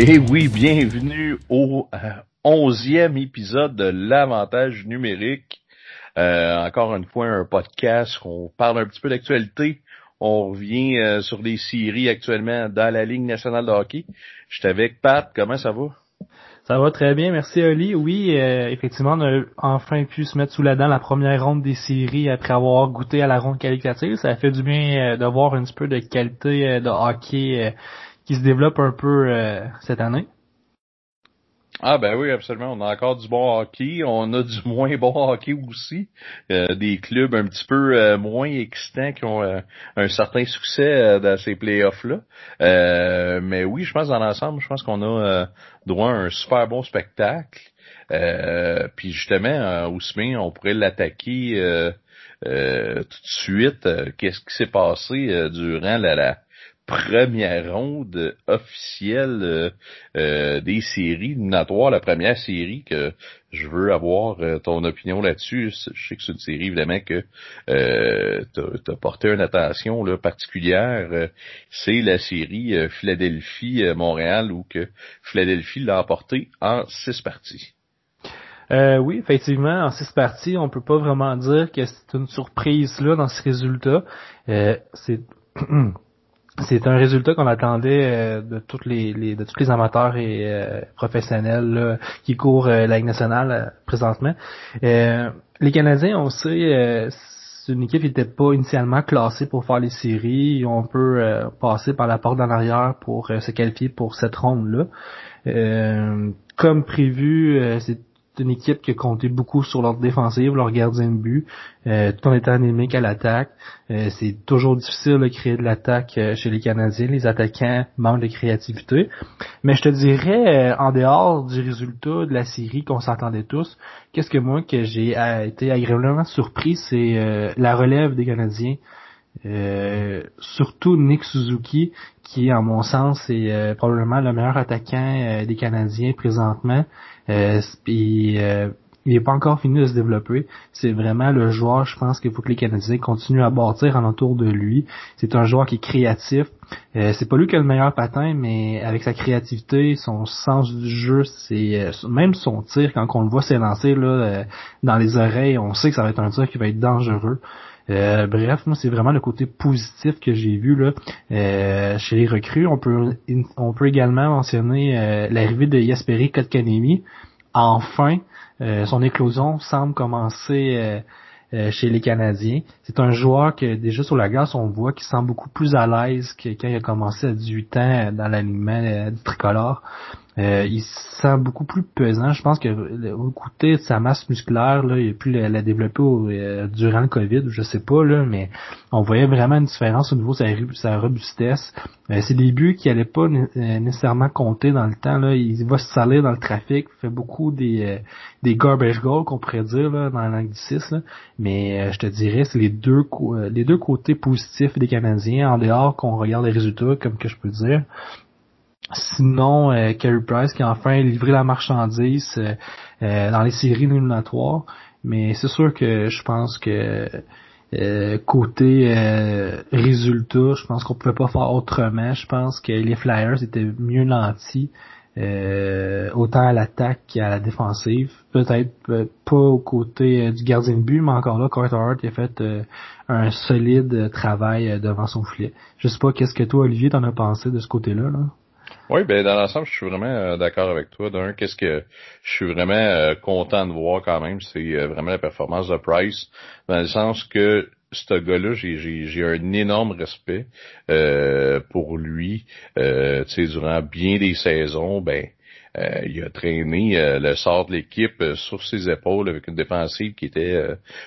Et oui, bienvenue au euh, onzième épisode de l'avantage numérique. Euh, encore une fois, un podcast où on parle un petit peu d'actualité. On revient euh, sur les séries actuellement dans la Ligue nationale de hockey. Je suis avec Pat, comment ça va? Ça va très bien, merci Oli. Oui, effectivement, on a enfin pu se mettre sous la dent la première ronde des séries après avoir goûté à la ronde qualificative. Ça fait du bien de voir un petit peu de qualité de hockey qui se développe un peu cette année? Ah ben oui, absolument. On a encore du bon hockey. On a du moins bon hockey aussi. Euh, des clubs un petit peu euh, moins excitants qui ont euh, un certain succès dans ces playoffs-là. mais oui, je pense dans l'ensemble, je pense qu'on a droit à un super bon spectacle. puis justement, Ousmane, on pourrait l'attaquer tout de suite. Qu'est-ce qui s'est passé durant la, la première ronde officielle euh, euh, des séries éliminatoires, la première série que je veux avoir euh, ton opinion là-dessus. Je sais que c'est une série évidemment que euh, tu as, porté une attention là, particulière. c'est la série Philadelphie-Montréal où que Philadelphie l'a emporté en six parties. oui, effectivement, en six parties, on peut pas vraiment dire que c'est une surprise là dans ce résultat. c'est c'est un résultat qu'on attendait euh, de toutes les, de tous les amateurs et euh, professionnels qui courent euh, la nationale présentement. les Canadiens, on sait, c'est une équipe qui n'était pas initialement classée pour faire les séries. On peut passer par la porte d'en arrière pour se qualifier pour cette ronde-là. comme prévu, c'est une équipe qui a compté beaucoup sur leur défensive, leur gardien de but, euh, tout en étant anémique à l'attaque. Euh, c'est toujours difficile de créer de l'attaque euh, chez les Canadiens. Les attaquants manquent de créativité. Mais je te dirais, en dehors du résultat de la série qu'on s'attendait tous, qu'est-ce que moi que j'ai été agréablement surpris, c'est la relève des Canadiens. surtout Nick Suzuki, qui, en mon sens, est probablement le meilleur attaquant des Canadiens présentement. Euh, euh, il n'est pas encore fini de se développer. C'est vraiment le joueur, je pense qu'il faut que les Canadiens continuent à bâtir en entour de lui. C'est un joueur qui est créatif. Euh, c'est pas lui qui a le meilleur patin, mais avec sa créativité, son sens du jeu, c'est euh, même son tir, quand on le voit s'élancer là dans les oreilles, on sait que ça va être un tir qui va être dangereux. Bref, moi c'est vraiment le côté positif que j'ai vu là chez les recrues. On peut on peut également mentionner l'arrivée de Yasperi Kotkanemi enfin, euh, son éclosion semble commencer euh, euh, chez les Canadiens. C'est un joueur que déjà sur la glace, on voit qu'il semble beaucoup plus à l'aise que quand il a commencé à 18 ans dans l'alignement tricolore. Euh, il se sent beaucoup plus pesant. Je pense que au côté de sa masse musculaire, là, il a pu la, développer euh, durant le COVID, je sais pas, là, mais on voyait vraiment une différence au niveau de sa, robustesse. Euh, c'est des buts qui n'allaient pas nécessairement compter dans le temps. Là. Il va se salir dans le trafic, fait beaucoup des, des garbage goals qu'on pourrait dire là, dans l'anglicisme. Mais je te dirais, c'est les deux les deux côtés positifs des Canadiens, en dehors qu'on regarde les résultats, comme que je peux dire. Sinon, euh, Carey Price qui a enfin livré la marchandise euh, euh, dans les séries éliminatoires. Mais c'est sûr que je pense que côté résultat, je pense qu'on pouvait pas faire autrement. Je pense que les Flyers étaient mieux nantis. autant à l'attaque qu'à la défensive. Peut-être pas au côté du gardien de but, mais encore là, Carter Hart a fait un solide travail devant son filet. Je sais pas qu'est-ce que toi, Olivier, t'en as pensé de ce côté-là. Là? Oui, ben dans l'ensemble, je suis vraiment euh, d'accord avec toi. D'un, qu'est-ce que je suis vraiment euh, content de voir quand même, c'est euh, vraiment la performance de Price, dans le sens que ce gars-là, j'ai un énorme respect pour lui. tu sais, durant bien des saisons, ben il a traîné le sort de l'équipe sur ses épaules avec une défensive qui était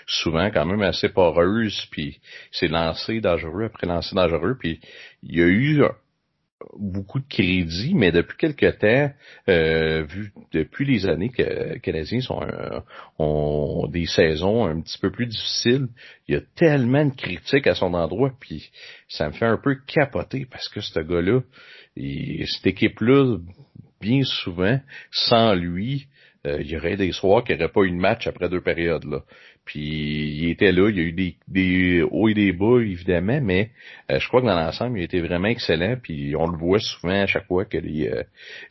souvent quand même assez poreuse, puis s'est lancé dangereux après lancé dangereux, puis il y a eu beaucoup de crédit, mais depuis quelque temps, euh, vu depuis les années que les Canadiens sont ont des saisons un petit peu plus difficiles, il y a tellement de critiques à son endroit, puis ça me fait un peu capoter parce que ce gars-là, cette équipe-là, bien souvent, sans lui, il y aurait des soirs qu'il n'y aurait pas eu de match après deux périodes. Là. Puis il était là, il y a eu des, des hauts et des bas, évidemment, mais euh, je crois que dans l'ensemble, il était vraiment excellent. Puis on le voit souvent à chaque fois que les, euh,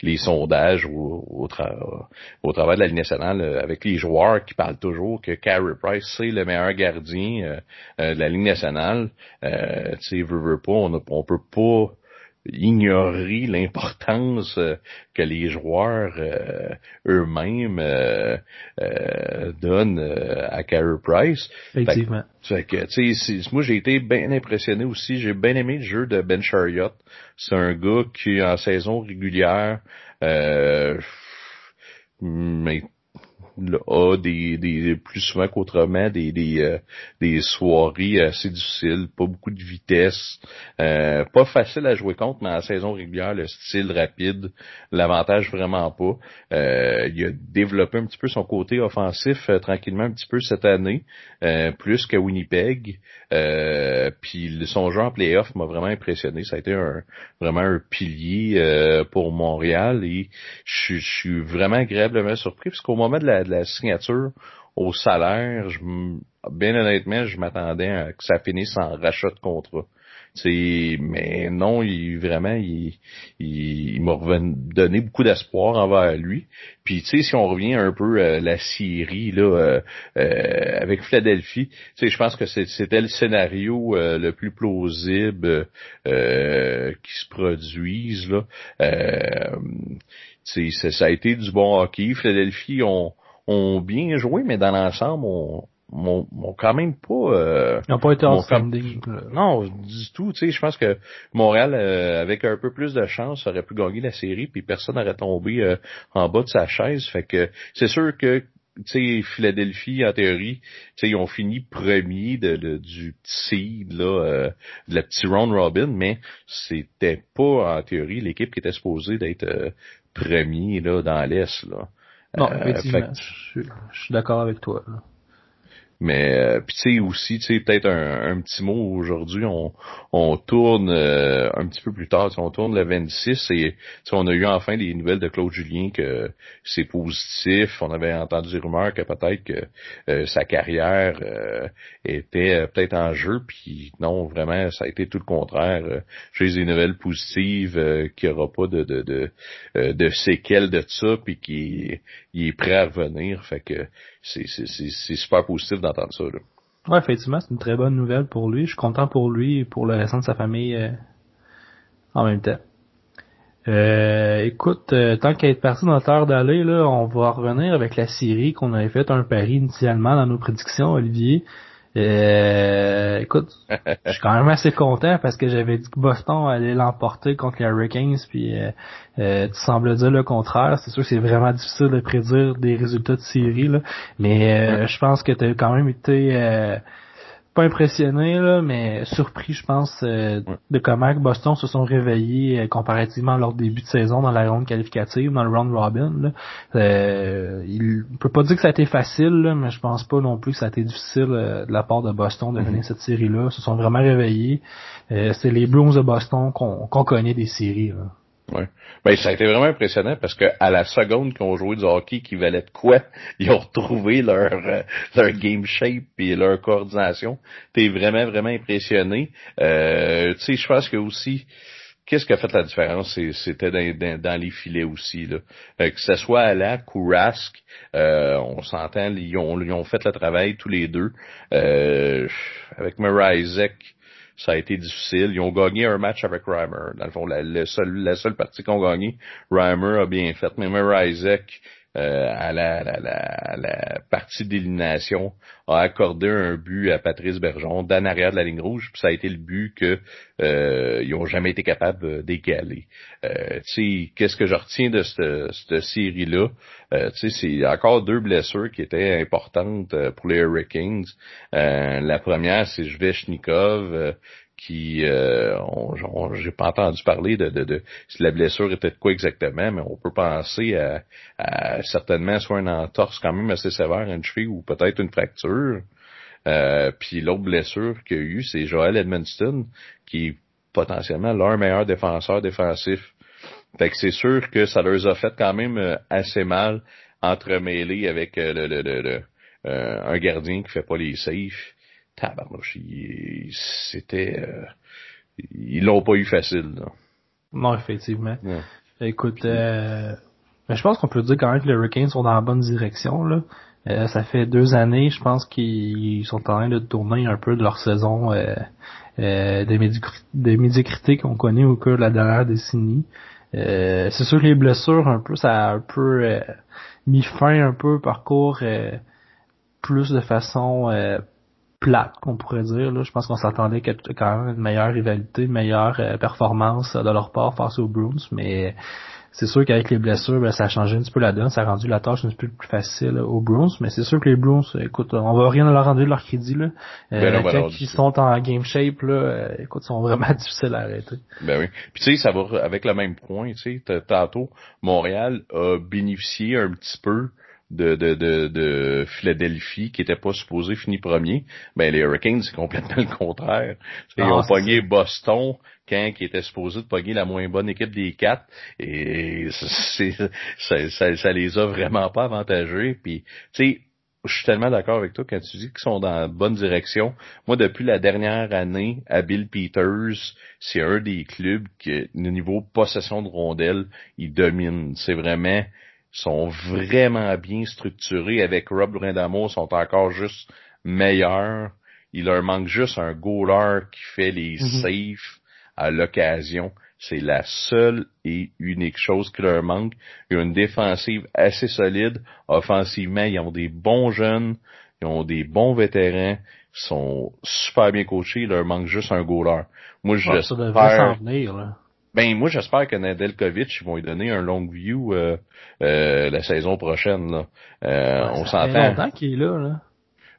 les sondages au, au, au, travers de la Ligue nationale, euh, avec les joueurs qui parlent toujours que Carey Price, c'est le meilleur gardien de la Ligue nationale. tu sais, veut, veut pas, on, on peut pas ignorer l'importance euh, que les joueurs euh, eux-mêmes euh, donnent à Carey Price. Effectivement. Fait, que, moi j'ai été bien impressionné aussi. J'ai bien aimé le jeu de Ben Chariot. C'est un gars qui en saison régulière mais a des, plus souvent qu'autrement des des, euh, des soirées assez difficiles, pas beaucoup de vitesse, euh, pas facile à jouer contre, mais en saison régulière, le style rapide, l'avantage vraiment pas. Euh, il a développé un petit peu son côté offensif tranquillement un petit peu cette année, plus qu'à Winnipeg. puis son jeu en playoff m'a vraiment impressionné. Ça a été un, vraiment un pilier pour Montréal et je, suis vraiment agréablement surpris parce qu'au moment de la la signature au salaire, je, bien honnêtement, je m'attendais à que ça finisse en rachat de contrat. mais non, il vraiment, il, il, m'a donné beaucoup d'espoir envers lui. Puis tu sais, si on revient un peu à la Syrie là, euh, euh, avec Philadelphie, tu sais, je pense que c'était le scénario euh, le plus plausible qui se produise là. ça a été du bon hockey. Philadelphie ont ont bien joué, mais dans l'ensemble, on m'ont quand même pas euh, ils n'ont pas été outstanding non du tout tu sais je pense que Montréal euh, avec un peu plus de chance aurait pu gagner la série puis personne n'aurait tombé euh, en bas de sa chaise. Fait que c'est sûr que tu sais Philadelphie en théorie tu sais ils ont fini premier de, du petit là euh, de la petite round robin mais c'était pas en théorie l'équipe qui était supposée d'être premier là dans l'est là non, euh, effectivement, je, suis d'accord avec toi. Mais euh, tu sais aussi, tu sais peut-être un, un, petit mot aujourd'hui, on, on tourne euh, un petit peu plus tard, on tourne le 26 et on a eu enfin des nouvelles de Claude Julien que c'est positif. On avait entendu des rumeurs que peut-être que euh, sa carrière était peut-être en jeu, puis non, vraiment, ça a été tout le contraire. J'ai des nouvelles positives qu'il n'y aura pas de de, de, de séquelles de ça, puis qu'il est prêt à revenir. Fait que c'est super positif d'entendre ça. Là. Ouais, effectivement, c'est une très bonne nouvelle pour lui. Je suis content pour lui et pour le restant de sa famille euh, en même temps. Euh, écoute, euh, tant qu'à être parti dans notre heure d'aller, là, on va revenir avec la série qu'on avait fait un pari initialement dans nos prédictions, Olivier. Euh, écoute, je suis quand même assez content parce que j'avais dit que Boston allait l'emporter contre les Hurricanes, puis euh, euh, tu sembles dire le contraire. C'est sûr que c'est vraiment difficile de prédire des résultats de série, là, mais je pense que tu as quand même été pas impressionné là, mais surpris, je pense, euh, de comment Boston se sont réveillés euh, comparativement à leur début de saison dans la ronde qualificative, dans le round robin. Là. Euh, il peut pas dire que ça a été facile, mais je pense pas non plus que ça a été difficile de la part de Boston de gagner mm-hmm. cette série-là. Ils se sont vraiment réveillés. c'est les Bruins de Boston qu'on connaît des séries. Là. Ben, ça a été vraiment impressionnant parce que à la seconde qu'ils ont joué du hockey qui valait de quoi, ils ont retrouvé leur euh, leur game shape et leur coordination. T'es vraiment, vraiment impressionné. Euh, tu sais, je pense que aussi, qu'est-ce qui a fait la différence? C'était dans, les filets aussi. Là. Euh, que ce soit à la ou euh, on s'entend, ils ont, fait le travail tous les deux. avec Murray Isaac, ça a été difficile. Ils ont gagné un match avec Reimer. Dans le fond, la, seule, partie qu'ils ont gagné, Reimer a bien fait. Mais même Isaac, euh, à, la, la, la, partie d'élimination, a accordé un but à Patrice Bergeron d'en arrière de la ligne rouge, puis ça a été le but que euh, ils ont jamais été capables d'égaler. Euh, tu sais, qu'est-ce que je retiens de cette, cette série-là? Euh, c'est encore deux blessures qui étaient importantes euh, pour les Hurricanes. Euh, la première, c'est Zvechnikov, qui euh, j'ai pas entendu parler de, de, de, si la blessure était de quoi exactement, mais on peut penser à, certainement soit une entorse quand même assez sévère, une cheville ou peut-être une fracture. Euh, puis l'autre blessure qu'il y a eu, c'est Joel Edmonston, qui est potentiellement leur meilleur défenseur défensif. Fait que c'est sûr que ça leur a fait quand même euh, assez mal entremêlé avec le, le, le, un gardien qui fait pas les safes. Tabarnouche, c'était... ils l'ont pas eu facile. Là. Non, effectivement. Écoute, euh, mais je pense qu'on peut dire quand même que les Hurricanes sont dans la bonne direction. Là. Euh, ça fait deux années, je pense qu'ils sont en train de tourner un peu de leur saison euh, euh des, des médiocrités qu'on connaît au cours de la dernière décennie. Euh, c'est sûr que les blessures, un peu, ça a un peu mis fin un peu au parcours plus de façon plate, qu'on pourrait dire. Là. Je pense qu'on s'attendait quand même une meilleure rivalité, une meilleure performance de leur part face aux Bruins, mais c'est sûr qu'avec les blessures, ben, ça a changé un petit peu la donne, ça a rendu la tâche un petit peu plus facile aux Bruins, mais c'est sûr que les Bruins, écoute, on va rien leur rendre de leur crédit là. Euh, ben quand ils sont en game shape là, euh, écoute, ils sont vraiment difficiles à arrêter. Ben oui. Puis tu sais, ça va avec le même point, tu sais, tantôt Montréal a bénéficié un petit peu de, de, de, de Philadelphie qui était pas supposé finir premier, ben les Hurricanes c'est complètement le contraire. Ils ont pogné Boston quand qui était supposé de pogner la moins bonne équipe des quatre et c'est ça, ça, ça, les a vraiment pas avantagés. Puis tu sais je suis tellement d'accord avec toi quand tu dis qu'ils sont dans la bonne direction. Moi, depuis la dernière année, à Bill Peters, c'est un des clubs qui, au niveau possession de rondelles, il domine. C'est vraiment, sont vraiment bien structurés. Avec Rob Brindamo, sont encore juste meilleurs. Il leur manque juste un goaler qui fait les mm safes à l'occasion. C'est la seule et unique chose qui leur manque. Ils ont une défensive assez solide. Offensivement, ils ont des bons jeunes, ils ont des bons vétérans, ils sont super bien coachés. Il leur manque juste un goaler. Moi, je ça devrait s'en venir, là. Ben moi j'espère que Nadelkovic ils vont lui donner un long view euh, euh, la saison prochaine là. Euh, on s'entend. Ça longtemps qu'il est là là.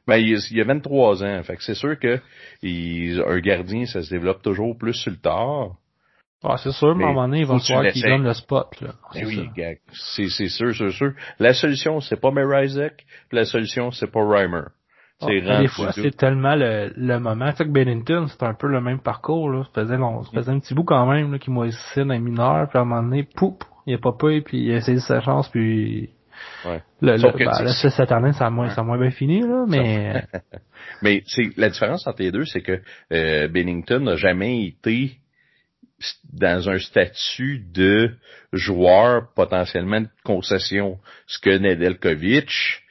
Ben il, il a 23 ans, fait que c'est sûr que il, un gardien ça se développe toujours plus sur le tard. Ah, c'est sûr, mais à un moment donné, il va falloir qu'il donne le spot. Là. Ben oui, c'est, c'est sûr, c'est sûr. La solution, c'est pas Isaac, la solution, c'est pas Reimer. Ah, des fois, c'est tellement le, le moment. Fait que Bennington, c'est un peu le même parcours. Là. Ça faisait, long, ça faisait un petit bout quand même qu'il moississait dans les mineurs, puis à un moment donné, poup, il a pas payé, puis il a essayé sa chance, puis Ouais. Le, le, bah, là, cette année, ça a moins, ça a moins bien fini, là, mais. mais c'est, la différence entre les deux, c'est que euh, Bennington n'a jamais été dans un statut de joueur potentiellement de concession. Ce que Nedeljkovic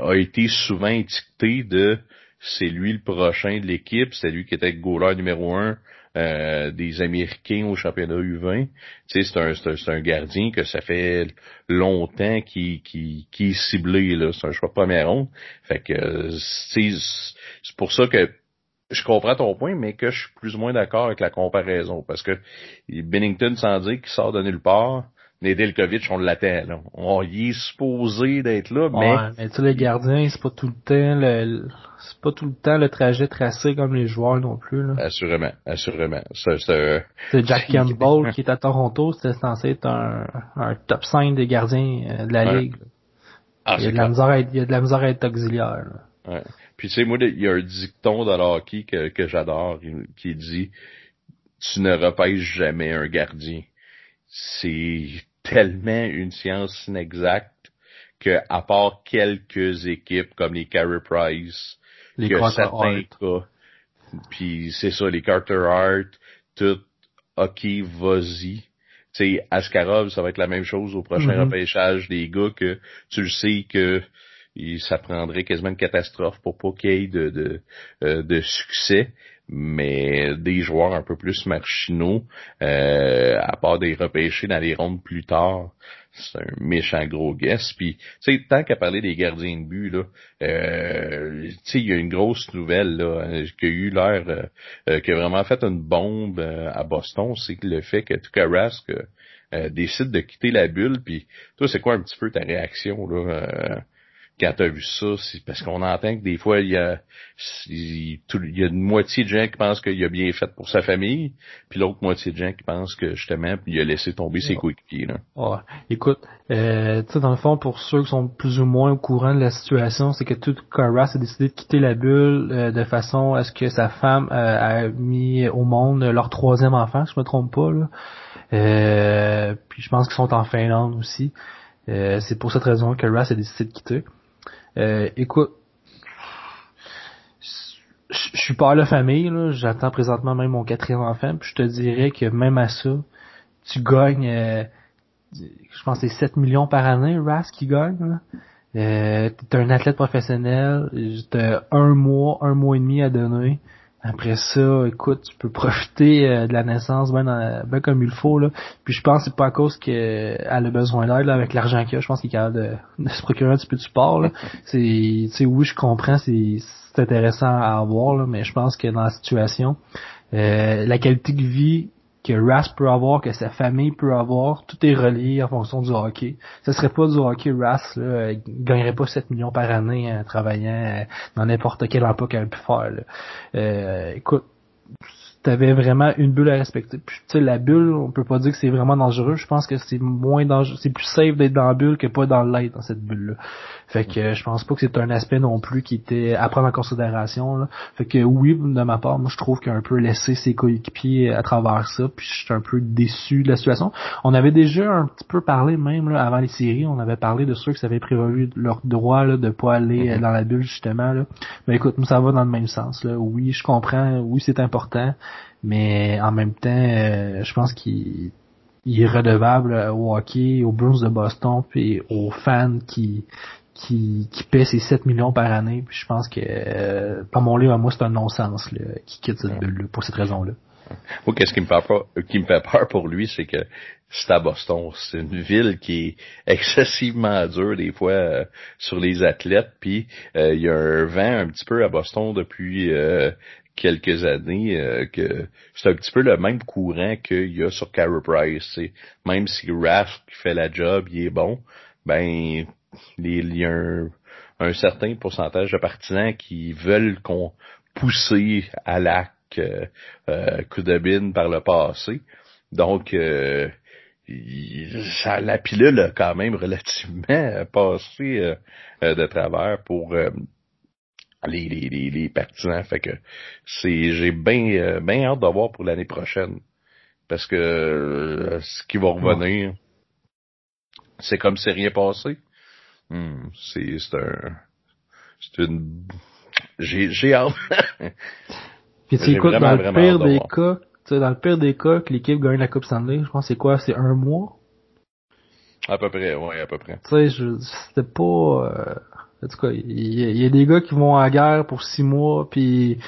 a été souvent étiqueté de c'est lui le prochain de l'équipe, c'est lui qui était le goaler numéro un euh, des Américains au championnat U20. Tu sais, c'est un, c'est un, gardien que ça fait longtemps qui qui qui est ciblé là. C'est un choix de première ronde. Fait que c'est c'est pour ça que je comprends ton point, mais que je suis plus ou moins d'accord avec la comparaison. Parce que Bennington, sans dire qu'il sort de nulle part, Nedeljkovic, on l'attend, là. On y est supposé d'être là, mais... Ouais, mais tu sais, les gardiens, c'est pas tout le temps le, c'est pas tout le temps le trajet tracé comme les joueurs non plus, là. Assurément, assurément. C'est, c'est, Jack Campbell qui est à Toronto, c'était censé être un, un top 5 des gardiens euh, de la ligue. Ah, il, y a de la misère à être, il y a de la misère à être auxiliaire, Ouais. Puis tu sais, moi, il y a un dicton dans le hockey que, que j'adore qui dit Tu ne repêches jamais un gardien. C'est tellement une science inexacte que à part quelques équipes comme les Carey Price, les que certains cas, puis c'est ça, les Carter Hart, tout, ok, vas-y. Tu sais, Askarov, ça va être la même chose au prochain mm-hmm. repêchage des gars que tu le sais que ça prendrait quasiment une catastrophe pour pas qu'il y ait de, de, euh, de succès mais des joueurs un peu plus machinaux, euh, à part des repêchés dans les rondes plus tard, c'est un méchant gros guess. Puis, tu sais, tant qu'à parler des gardiens de but, là, euh, tu sais, il y a une grosse nouvelle là, qui a eu l'air, euh, euh, qui a vraiment fait une bombe à Boston, c'est le fait que Tukarask décide de quitter la bulle. Puis, toi, c'est quoi un petit peu ta réaction là quand t'as vu ça, c'est parce qu'on entend que des fois, il y a, il, y a une moitié de gens qui pensent qu'il a bien fait pour sa famille, puis l'autre moitié de gens qui pensent que justement, il a laissé tomber ses coéquipiers. Là. Ouais. Écoute, euh, tu sais, dans le fond, pour ceux qui sont plus ou moins au courant de la situation, c'est que tout Carras a décidé de quitter la bulle euh, de façon à ce que sa femme euh, a mis au monde leur troisième enfant, si je me trompe pas. Là. Euh, puis je pense qu'ils sont en Finlande aussi. c'est pour cette raison que Russ a décidé de quitter. Écoute, je suis pas à la famille. J'attends présentement même mon quatrième enfant, puis je te dirais que même à ça, tu gagnes, euh, je pense c'est 7 millions par année, Ras qui gagne, là. Euh, t'es un athlète professionnel, t'as un mois, un mois et demi à donner. Après ça, écoute, tu peux profiter euh, de la naissance ben, ben comme il faut là. Puis je pense que c'est pas à cause qu'elle a besoin d'aide avec l'argent qu'il a. Je pense qu'il est capable de, se procurer un petit peu de support. Là. C'est, tu oui, je comprends, c'est, c'est intéressant à avoir, là, mais je pense que dans la situation, euh, la qualité de vie que Ras peut avoir, que sa famille peut avoir, tout est relié en fonction du hockey. Ce serait pas du hockey, Ras là, il gagnerait pas 7 millions par année en travaillant euh, dans n'importe quel emploi qu'il a pu faire. Euh, écoute, t'avais vraiment une bulle à respecter. Puis tu sais, la bulle, on peut pas dire que c'est vraiment dangereux. Je pense que c'est moins dangereux, c'est plus safe d'être dans la bulle que pas dans l'aide dans cette bulle-là. Fait que je pense pas que c'est un aspect non plus qui était à prendre en considération. Là. Fait que oui, de ma part, moi je trouve qu'il a un peu laissé ses coéquipiers à travers ça. Puis je suis un peu déçu de la situation. On avait déjà un petit peu parlé même là, avant les séries, on avait parlé de ceux qui avaient prévu leur droit là, de pas aller mm-hmm. dans la bulle justement. Là. Mais écoute, nous ça va dans le même sens. Là. Oui, je comprends. Oui, c'est important mais en même temps, euh, je pense qu'il est redevable au hockey, aux Bruins de Boston, puis aux fans qui qui, qui paient ses 7 millions par année. Puis je pense que euh, pas mon livre à moi, c'est un non-sens qui quitte cette bulle pour cette raison-là. Moi, qu'est-ce qui me fait peur, qui me fait peur pour lui, c'est que c'est à Boston. C'est une ville qui est excessivement dure des fois euh, sur les athlètes. Puis il y a un vent un petit peu à Boston depuis quelques années euh, que c'est un petit peu le même courant qu'il y a sur Carey Price. Même si qui fait la job, il est bon, ben il y a un, certain pourcentage de partisans qui veulent qu'on pousser à l'acte euh, euh par le passé. Donc euh, ça, la pilule a quand même relativement passé de travers pour les, les, les, partisans. Fait que c'est j'ai bien bien hâte de voir pour l'année prochaine. Parce que euh, ce qui va revenir, c'est comme si rien passé. Hmm, c'est c'est un c'est une j'ai j'ai hâte. Puis tu écoutes dans le pire des cas, tu sais dans le pire des cas que l'équipe gagne la Coupe Stanley, je pense c'est quoi, c'est un mois? À peu près, ouais, à peu près. Tu sais, c'était pas euh, en tout cas, il y, a des gars qui vont à la guerre pour six mois, puis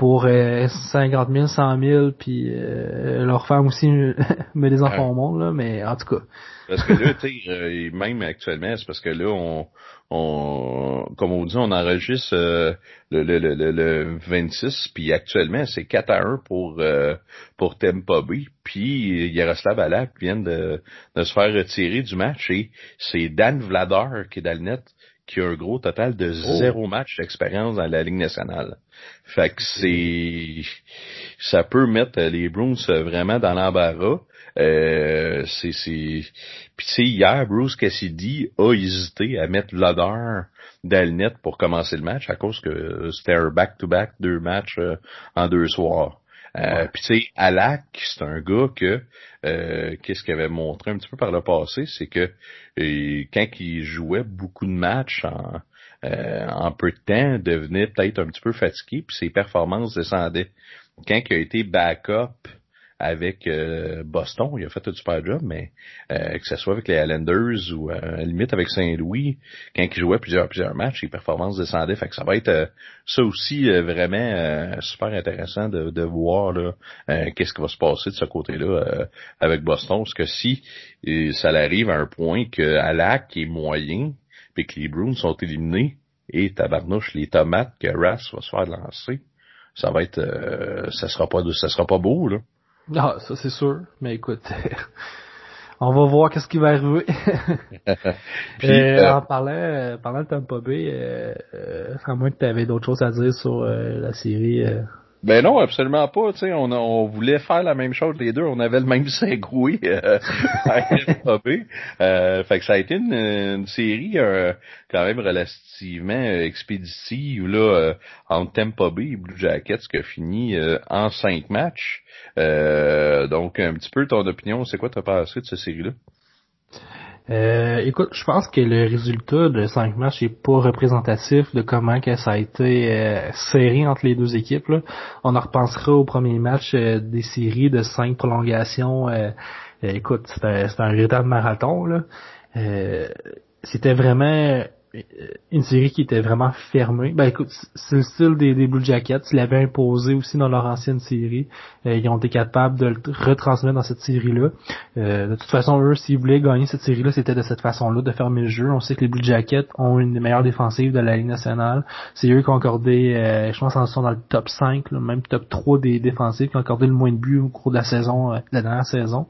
pour euh, 50 000, 100 000, puis euh, leur femme aussi met des enfants au monde, là, mais en tout cas. Parce que là, tu sais, euh, même actuellement, c'est parce que là, on, on comme on dit, on enregistre euh, le, le, le, le, 26, puis actuellement, c'est 4 à 1 pour pour Tempa Bay, puis Yaroslav Alak vient de, de se faire retirer du match, et c'est Dan Vladar qui est dans le net qui a un gros total de oh. zéro match d'expérience dans la Ligue nationale. Fait que c'est ça peut mettre les Bruins vraiment dans l'embarras. Euh, c'est c'est puis tu sais hier Bruce Cassidy a hésité à mettre l'odeur d'Alnet pour commencer le match à cause que c'était un back-to-back deux matchs euh, en deux soirs. Euh, Puis tu sais, Alak, c'est un gars que euh, qu'est-ce qu'il avait montré un petit peu par le passé, c'est que euh, quand il jouait beaucoup de matchs en, euh, en peu de temps, devenait peut-être un petit peu fatigué, puis ses performances descendaient. Quand il a été backup avec euh, Boston. Il a fait un super job, mais euh, que ce soit avec les Islanders ou euh, à la limite avec Saint-Louis, quand il jouait plusieurs plusieurs matchs, les performances descendaient. Fait que ça va être ça aussi vraiment super intéressant de, de voir qu'est-ce qui va se passer de ce côté-là avec Boston. Parce que si ça arrive à un point que Alak est moyen, puis que les Bruins sont éliminés, et tabarnouche, les tomates que Ras va se faire lancer, ça va être ça sera pas ça sera pas beau là. Ah, ça c'est sûr. Mais écoute, on va voir qu'est-ce qui va arriver. Puis, euh, euh, en parlant, euh, parlant de Tampa Bay, euh, euh, à moins que tu avais d'autres choses à dire sur la série. Ben non, absolument pas. Tu sais, on, on voulait faire la même chose les deux. On avait le même segway euh, euh, fait que ça a été une, série euh, quand même relativement euh, expéditive là euh, entre Tampa Bay et Blue Jackets qui a fini en cinq matchs. donc un petit peu ton opinion, c'est quoi t'as pensé de cette série-là? Euh, écoute, je pense que le résultat de 5 matchs est pas représentatif de comment ça a été euh, serré entre les deux équipes. Là. On en repensera au premier match euh, des séries de 5 prolongations. écoute, c'était un véritable marathon. C'était vraiment euh, une série qui était vraiment fermée. Ben écoute, c'est le style des, des Blue Jackets. Ils l'avaient imposé aussi dans leur ancienne série. Euh, ils ont été capables de le retransmettre dans cette série-là. Euh, de toute façon, eux, s'ils voulaient gagner cette série-là, c'était de cette façon-là, de fermer le jeu. On sait que les Blue Jackets ont une des meilleures défensives de la Ligue nationale. C'est eux qui ont accordé, je pense, qu'ils sont dans le top 5, même top 3 des défensives, qui ont accordé le moins de buts au cours de la saison, de la dernière saison.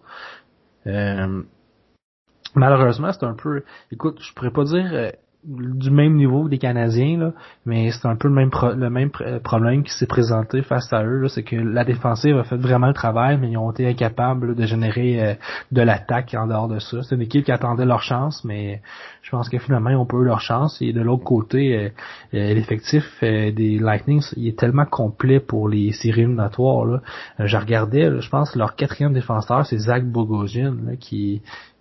malheureusement, c'est un peu... Écoute, je pourrais pas dire du même niveau des Canadiens, là, mais c'est un peu le même le même problème qui s'est présenté face à eux. C'est que la défensive a fait vraiment le travail, mais ils ont été incapables de générer euh, de l'attaque en dehors de ça. C'est une équipe qui attendait leur chance, mais je pense que finalement ils ont pas eu leur chance. Et de l'autre côté, euh, euh, l'effectif des Lightning il est tellement complet pour les séries éliminatoires. Là. je regardais, je pense leur quatrième défenseur, c'est Zach Bogosian, qui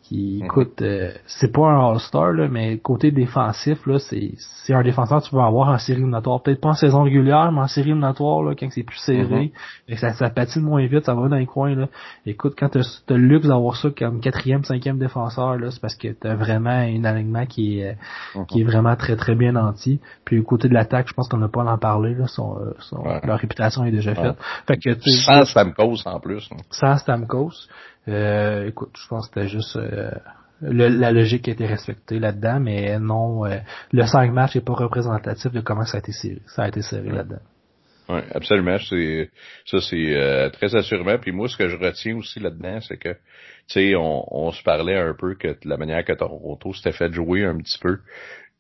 qui, mhm. écoute, euh, c'est pas un All-Star, là, mais côté défensif, là, c'est, c'est un défenseur que tu peux avoir en série éliminatoire. Peut-être pas en saison régulière, mais en série éliminatoire, là, quand c'est plus serré, mhm. ça, ça patine moins vite, ça va dans les coins, là. Écoute, quand t'as, as le luxe d'avoir ça comme quatrième, cinquième défenseur, là, c'est parce que t'as vraiment un alignement qui est, mhm. qui est vraiment très, très bien anti. Puis, côté de l'attaque, je pense qu'on n'a pas à en parler, là, son, euh, leur réputation est déjà faite. Fait que, sans Stamkos, en plus. Sans Stamkos. Euh, écoute, je pense que c'était juste euh, la logique qui a été respectée là-dedans, mais non, euh, le 5 matchs n'est pas représentatif de comment ça a été serré, ça a été serré là-dedans. Oui, absolument. C'est ça, c'est très assurément. Puis moi, ce que je retiens aussi là-dedans, c'est que, tu sais, on, on, se parlait un peu que la manière que Toronto s'était fait jouer un petit peu.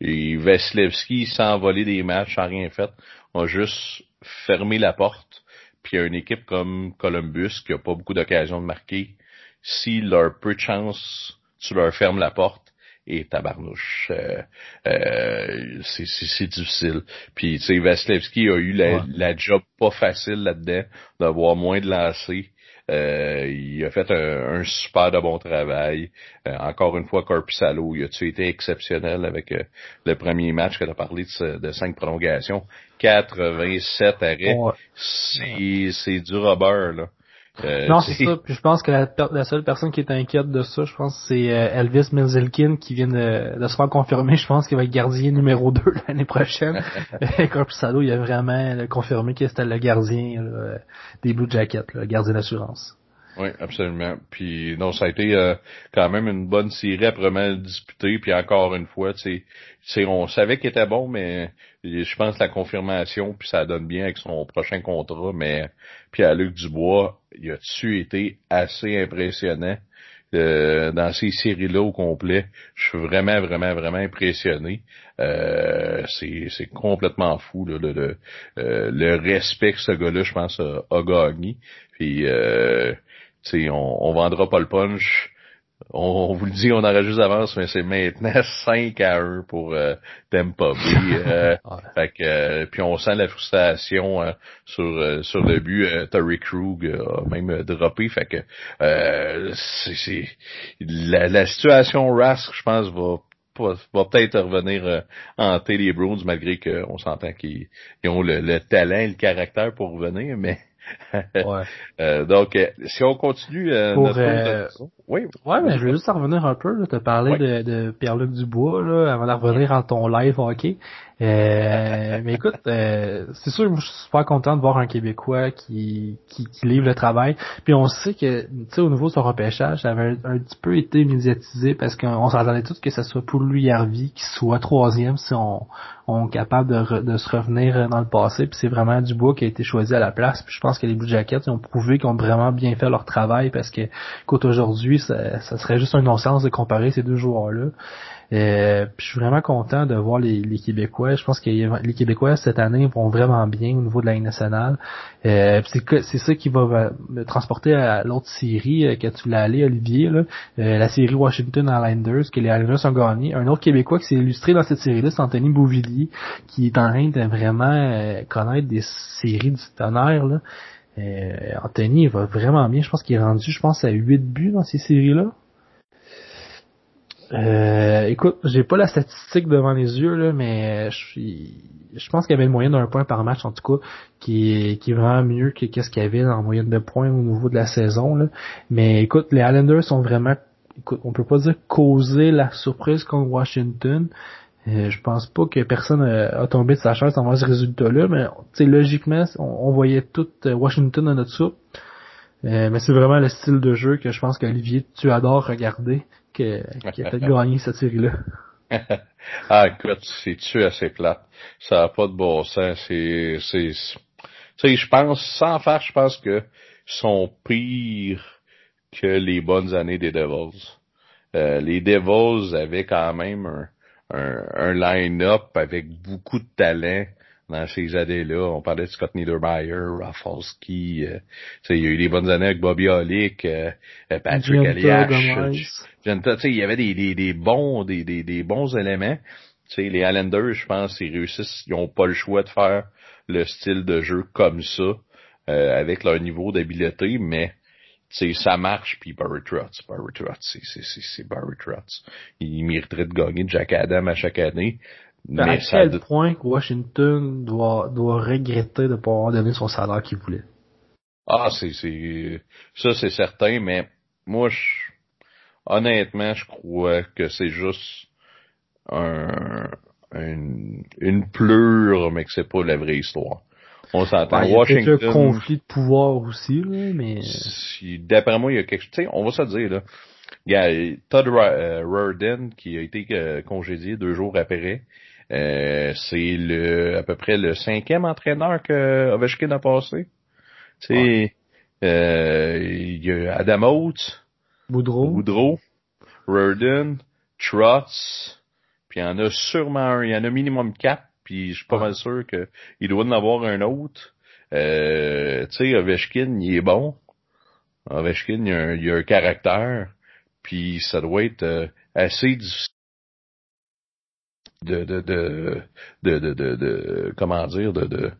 Et Vasilevski, sans voler des matchs, sans rien fait, a juste fermé la porte. Puis une équipe comme Columbus qui a pas beaucoup d'occasions de marquer, si leur peu de chance, tu leur fermes la porte, et tabarnouche. Euh, euh, c'est difficile. Puis, tu sais, Vasilevski a eu la, job pas facile là-dedans, d'avoir moins de lancers. Euh, il a fait un, super de bon travail. Euh, encore une fois, Corpusalo, il a-tu été exceptionnel avec euh, le premier match que tu as parlé de, de cinq prolongations? 87 arrêts. C'est du rubber, là. Euh, non, c'est ça. Puis je pense que la, seule personne qui est inquiète de ça, je pense, c'est euh, Elvis Milzilkin qui vient de, se faire confirmer. Je pense qu'il va être gardien numéro 2 l'année prochaine. Corpusalo, il a vraiment confirmé qu'il était le gardien des Blue Jackets, le gardien d'assurance. Oui, absolument. Puis non, ça a été euh, quand même une bonne série mal disputée. Puis encore une fois, sais, on savait qu'il était bon, mais je pense la confirmation, puis ça donne bien avec son prochain contrat. Mais puis à Luc Dubois, il a-tu été assez impressionnant euh, dans ces séries-là au complet. Je suis vraiment, vraiment, vraiment impressionné. Euh, c'est complètement fou le, le, le, respect que ce gars-là, je pense, a, a gagné. Puis euh, sais, on, on vendra pas le punch. On, vous le dit, on aurait juste avance, mais c'est maintenant 5 à 1 pour euh, Tampa euh, fait que, euh, puis on sent la frustration euh, sur sur le but. Terry Krug a même droppé. Fait que c'est la, la situation Rask, je pense, va va peut-être revenir hanter les Browns malgré qu'on s'entend qu'ils ont le, le, talent et le caractère pour revenir, mais ouais. Euh, donc, euh, si on continue euh, notre euh, oui. Ouais, mais je veux juste revenir un peu. Tu as parlé de, de Pierre-Luc Dubois là, avant de revenir en ton live hockey. Euh, mais écoute, euh, c'est sûr, je suis super content de voir un Québécois qui, qui, qui livre le travail. Puis on sait que, tu sais, au niveau de son repêchage, ça avait un, petit peu été médiatisé parce qu'on s'attendait tous que ce soit pour lui Harvey qui soit troisième si on, on est capable de, de se revenir dans le passé. Puis c'est vraiment Dubois qui a été choisi à la place. Puis je pense que les Blue Jackets ont prouvé qu'ils ont vraiment bien fait leur travail parce que, écoute, aujourd'hui, ça, ça serait juste un non-sens de comparer ces deux joueurs-là. Euh, je suis vraiment content de voir les, les Québécois. Je pense que les Québécois cette année vont vraiment bien au niveau de la nationale. Euh, c'est ça qui va me transporter à l'autre série euh, que tu l'as allé, Olivier, là. Euh, la série Washington Islanders, que les Islanders ont gagné. Un autre Québécois qui s'est illustré dans cette série-là, c'est Anthony Bouvillier, qui est en train de vraiment euh, connaître des séries du tonnerre. Là. Anthony va vraiment bien. Je pense qu'il est rendu, je pense, à 8 buts dans ces séries-là. Euh, écoute, j'ai pas la statistique devant les yeux mais je pense qu'il y avait une moyenne d'un point par match en tout cas qui est vraiment mieux que qu'est-ce qu'il y avait en moyenne de points au niveau de la saison. Mais écoute, les Islanders sont vraiment écoute, on peut pas dire causer la surprise contre Washington. Euh, je pense pas que personne a, tombé de sa chaise en voir ce résultat-là, mais logiquement, on, voyait tout euh, Washington dans notre soupe. Euh, mais c'est vraiment le style de jeu que je pense qu'Olivier, tu adores regarder, que, qui a peut-être gagné cette série-là. ah, écoute, c'est-tu assez plate. Ça n'a pas de bon sens. C'est, c'est, tu sais, je pense, sans faire, je pense que sont pires que les bonnes années des Devils. Euh, les Devils avaient quand même un, un, un line-up avec beaucoup de talent dans ces années-là. On parlait de Scott Niedermayer, Rafalski. Euh, il y a eu des bonnes années avec Bobby Olick, euh, euh Patrick Elias. Il y avait des, des, des bons des, des, des bons éléments. sais les Islanders, je pense, ils réussissent, ils ont pas le choix de faire le style de jeu comme ça, euh, avec leur niveau d'habileté, mais sais, ça marche, puis Barry Trotz, Barry Trotz, c'est Barry Trotz. Il mériterait de gagner Jack Adam à chaque année. Mais à quel point Washington doit, doit regretter de ne pas avoir donné son salaire qu'il voulait? Ah, c'est, c'est, ça c'est certain, mais moi, je, honnêtement, je crois que c'est juste un, une, une pleure, mais que c'est pas la vraie histoire. On s'entend. Ben, Washington. Il y a un conflit de pouvoir aussi, là, mais. D'après moi, il y a quelque chose. Tu sais, on va se dire, là. Il y a Todd Rurden qui a été euh, congédié deux jours après. Euh, c'est le à peu près le cinquième entraîneur que Ovechkin a passé. Tu sais, euh, il y a Adam Oates, Boudreau, Boudreau Rurden, Trotz, puis il y en a sûrement un, il y en a minimum quatre, puis je suis pas mal sûr qu'il doit en avoir un autre. Euh, tu sais, Ovechkin, il est bon. Ovechkin, il a un, il a un caractère, puis ça doit être euh, assez difficile de de de de de, de, de comment dire de de,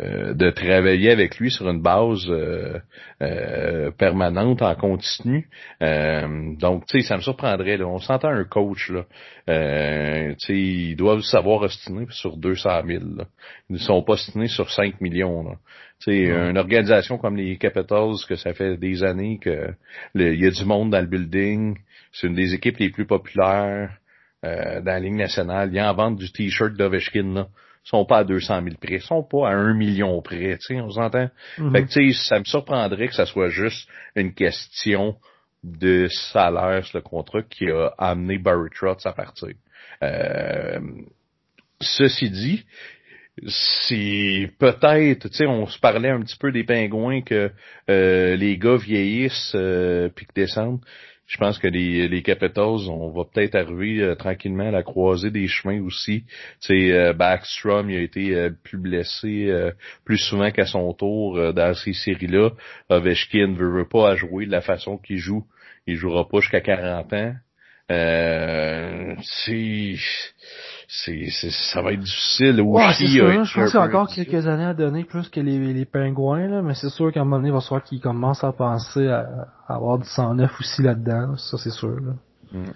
euh, de travailler avec lui sur une base euh, euh, permanente en continu. Donc tu sais ça me surprendrait là. On s'entend un coach là. Tu sais ils doivent savoir ostiner sur 200 000 là. ils ne sont pas ostinés sur 5 millions là. Tu sais une organisation comme les Capitals que ça fait des années que il y a du monde dans le building c'est une des équipes les plus populaires euh, dans la ligne nationale. Il y a en vente du t-shirt d'Ovechkin, là. Ils sont pas à 200 000 près. Ils sont pas à 1 million près, tu sais, on s'entend? Mm-hmm. Fait que, tu sais, ça me surprendrait que ça soit juste une question de salaire sur le contrat qui a amené Barry Trotz à partir. Euh, ceci dit, c'est peut-être, tu sais, on se parlait un petit peu des pingouins que euh, les gars vieillissent euh, puis que descendent je pense que les, les Capitals, on va peut-être arriver euh, tranquillement à la croisée des chemins aussi. Sais, Backstrom, il a été euh, plus blessé euh, plus souvent qu'à son tour dans ces séries-là. Ovechkin ne veut, pas à jouer de la façon qu'il joue. Il jouera pas jusqu'à 40 ans. c'est c'est, ça va être difficile. Ouais, c'est sûr, je pense qu'il y a encore quelques années à donner plus que les, les pingouins, là, mais c'est sûr qu'à un moment donné, il va falloir qu'ils commencent à penser à, avoir du 109 aussi là-dedans, ça c'est sûr. Là. Mm.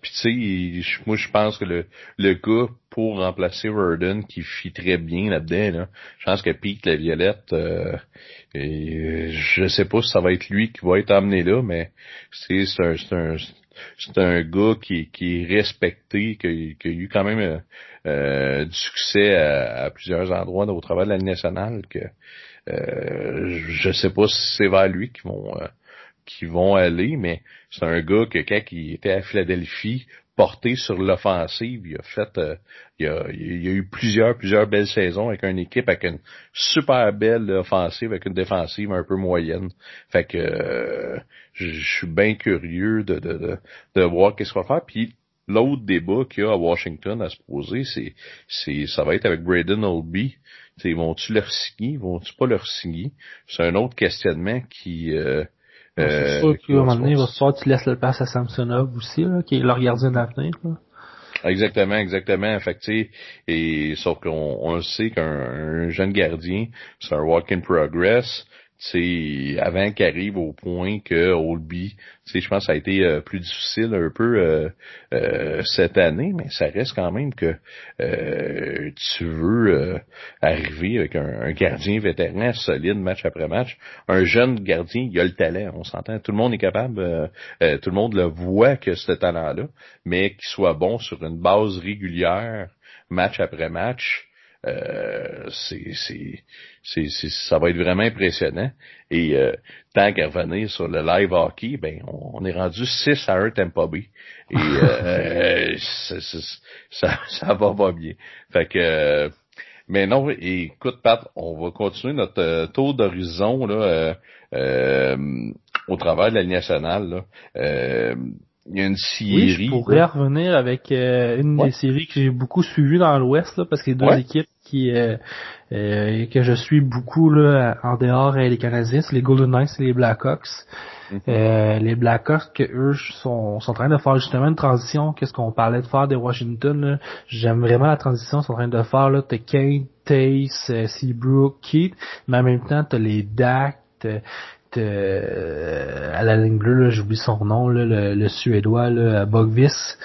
Puis tu sais, moi je pense que le, le gars pour remplacer Worden qui fit très bien là-dedans, là, je pense que Pete la Violette, euh, et, je sais pas si ça va être lui qui va être amené là, mais c'est un, un, c'est un gars qui, qui est respecté, qui, qui, a eu quand même euh, euh du succès à, plusieurs endroits au travers de la nationale que euh, je sais pas si c'est vers lui qu'ils vont euh, vont aller, mais c'est un gars que quand il était à Philadelphie, porté sur l'offensive. Il a fait, euh, il, a, il, a, eu plusieurs, plusieurs belles saisons avec une équipe avec une super belle offensive, avec une défensive un peu moyenne. Fait que euh, je, suis bien curieux de, de, de, de voir qu'est-ce qu'on va faire. Puis l'autre débat qu'il y a à Washington à se poser, c'est, c'est, ça va être avec Braden Olby. T'sais, vont-tu leur signer, vont-tu pas leur signer? C'est un autre questionnement qui, euh, c'est euh, sûr qu'à un moment donné, il va falloir que tu laisses le passe à Samsonov aussi, là, qui est leur gardien d'avenir. Exactement, exactement. Fait et sauf qu'on on sait qu'un jeune gardien, c'est un work in progress. C'est avant qu'il arrive au point que Oldby, je pense que ça a été euh, plus difficile un peu euh, euh, cette année, mais ça reste quand même que tu veux arriver avec un, gardien vétéran solide match après match. Un jeune gardien, il a le talent, on s'entend. Tout le monde est capable, tout le monde le voit que ce talent-là, mais qu'il soit bon sur une base régulière, match après match euh, c'est, c'est, ça va être vraiment impressionnant. Et euh, tant qu'à revenir sur le live hockey, ben on, est rendu 6 à 1 Tampa Bay. Et euh, ça, ça va pas bien. Fait que mais non, écoute, Pat, on va continuer notre tour d'horizon là, au travers de la Ligue nationale. Là il y a une série. Oui, je pourrais revenir avec euh, une des séries que j'ai beaucoup suivies dans l'Ouest, parce que les deux équipes qui euh, euh, que je suis beaucoup là, en dehors des Canadiens, c'est les Golden Knights et les Blackhawks. Mm les Blackhawks que eux sont, sont en train de faire justement une transition, qu'est-ce qu'on parlait de faire des Washington, j'aime vraiment la transition qu'ils sont en train de faire là, t'as Kane, Tace, Seabrook, Keith, mais en même temps t'as les Dak, euh, à la ligne bleue, j'oublie son nom, le, le, suédois, là, Bogvis.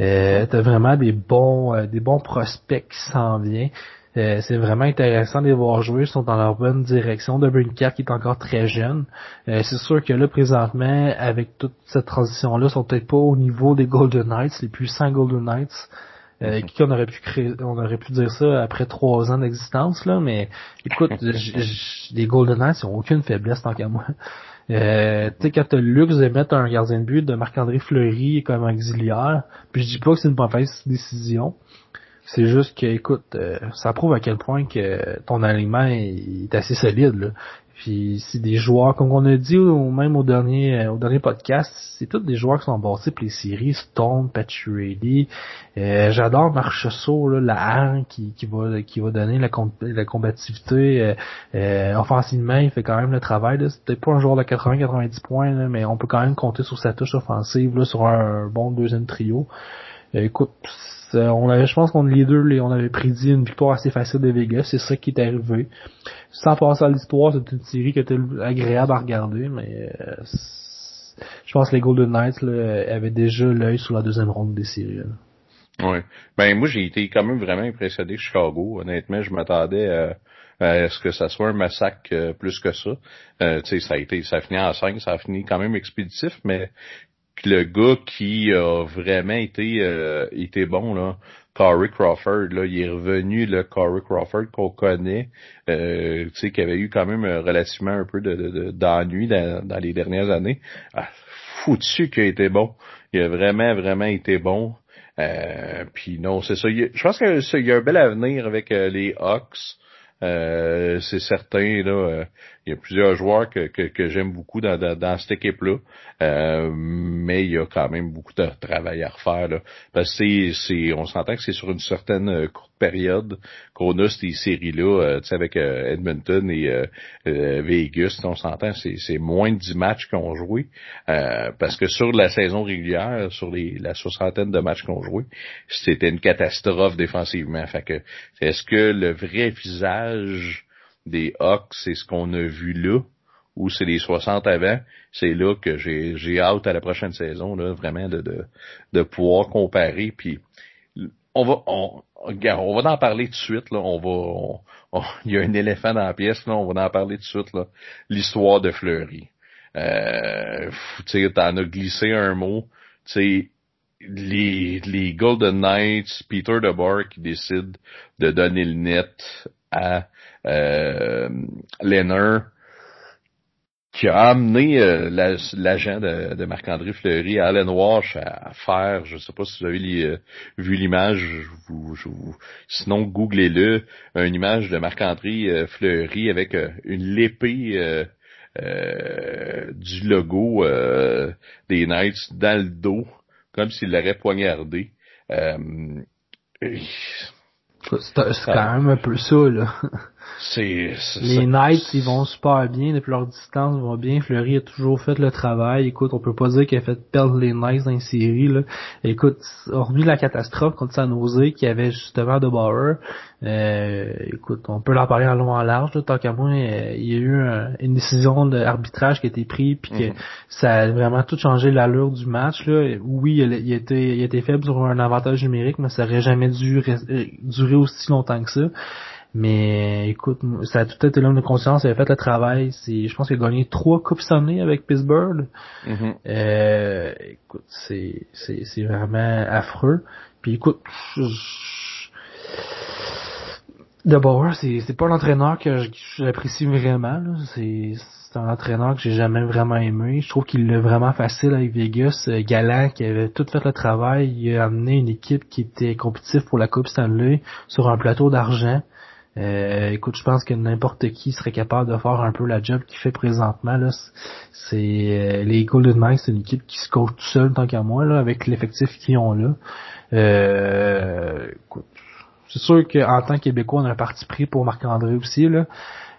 Euh, t'as vraiment des bons euh, des bons prospects qui s'en viennent. Euh, c'est vraiment intéressant de les voir jouer, ils sont dans leur bonne direction. De Brincat qui est encore très jeune. c'est sûr que là, présentement, avec toute cette transition-là, ils sont peut-être pas au niveau des Golden Knights, les puissants Golden Knights. Euh, qui on aurait pu créer, on aurait pu dire ça après trois ans d'existence là, mais écoute, les Golden Knights ils ont aucune faiblesse tant qu'à moi. Euh, tu sais quand t'as le luxe de mettre un gardien de but de Marc-André Fleury comme auxiliaire, puis je dis pas que c'est une mauvaise décision. C'est juste que, écoute, euh, ça prouve à quel point que ton alignement est, assez solide. Là. Puis c'est des joueurs, comme on a dit même au dernier euh, au dernier podcast, c'est tous des joueurs qui sont bâtis pour les séries, Stone, Patrick euh, J'adore Marcheseau, là, la hargne qui, qui va qui va donner la, la combativité. Euh, euh, offensivement, il fait quand même le travail. C'est peut-être pas un joueur de 80-90 points, là, mais on peut quand même compter sur sa touche offensive là, sur un, bon deuxième trio. écoute, on avait, je pense qu'on les deux, on avait prédit une victoire assez facile de Vegas. C'est ça qui est arrivé. Sans passer à l'histoire, c'est une série qui était agréable à regarder, mais euh, je pense que les Golden Knights avaient déjà l'œil sur la deuxième ronde des séries. Oui. Ben moi j'ai été quand même vraiment impressionné de Chicago. Honnêtement, je m'attendais à, ce que ça soit un massacre euh, plus que ça. Euh, ça a été, ça a fini en 5, ça a fini quand même expéditif, mais le gars qui a vraiment été euh, bon là, Corey Crawford là, il est revenu le Corey Crawford qu'on connaît, euh, tu sais qui avait eu quand même euh, relativement un peu de d'ennui dans, dans, les dernières années. Ah, foutu qu'il a été bon. Il a vraiment vraiment été bon. Euh, puis non, c'est ça. je pense qu'il y a un bel avenir avec les Hawks. Euh, c'est certain, là, euh, il y a plusieurs joueurs que, que, j'aime beaucoup dans, dans, cette équipe-là, euh, mais il y a quand même beaucoup de travail à refaire. Là, parce que c'est, on s'entend que c'est sur une certaine courte période qu'on a ces séries-là, tu sais, avec Edmonton et Vegas, on s'entend, c'est, c'est moins de 10 matchs qu'on joué, parce que sur la saison régulière, sur les, la soixantaine de matchs qu'on joué, c'était une catastrophe défensivement. Fait que, est-ce que le vrai visage des Hawks, c'est ce qu'on a vu là, ou c'est les 60 avant, c'est là que j'ai, j'ai hâte à la prochaine saison, là, vraiment de, de, de pouvoir comparer. Puis on va on, on va en parler de suite. Là. On va il y a un éléphant dans la pièce, là, on va en parler tout de suite. Là. L'histoire de Fleury. Euh, tu sais, t'en as glissé un mot. Tu sais, les, les Golden Knights, Peter DeBoer qui décide de donner le net à euh, qui a amené euh, l'agent de, Marc-André Fleury, Allen Walsh, à, faire, je ne sais pas si vous avez euh, vu l'image, vous, sinon googlez-le, une image de Marc-André euh, Fleury avec une lépée du logo des Knights dans le dos, comme s'il l'aurait poignardé. C'est quand même un peu ça, là. c'est, les Knights, ils vont super bien depuis leur distance, ils vont bien. Fleury a toujours fait le travail. Écoute, on peut pas dire qu'il a fait perdre les Knights dans une série. Là. Écoute, hormis la catastrophe contre San Jose qui avait justement de Bauer, euh, écoute, on peut leur parler en long en large. tant qu'à moi, euh, il y a eu une décision d'arbitrage qui a été prise puis que mhm. ça a vraiment tout changé l'allure du match. Là. Oui, il, il, était, il était faible sur un avantage numérique, mais ça aurait jamais dû euh, durer aussi longtemps que ça. Mais écoute, ça a tout été l'homme de conscience, il a fait le travail. C'est, je pense qu'il a gagné trois coupes Stanley avec Pittsburgh. Mm-hmm. euh, écoute, c'est, c'est, c'est vraiment affreux. Puis écoute, D'abord, c'est, c'est pas l'entraîneur que j'apprécie vraiment. C'est, c'est un entraîneur que j'ai jamais vraiment aimé. Je trouve qu'il l'a vraiment facile avec Vegas. Euh, Galant, qui avait tout fait le travail, il a amené une équipe qui était compétitive pour la Coupe Stanley sur un plateau d'argent. Euh, écoute, je pense que n'importe qui serait capable de faire un peu la job qu'il fait présentement. Là. C'est euh, les Golden Knights, c'est une équipe qui se coach tout seul tant qu'à moi, là, avec l'effectif qu'ils ont là. Euh, écoute, c'est sûr qu'en tant que Québécois, on a un parti pris pour Marc-André aussi, là.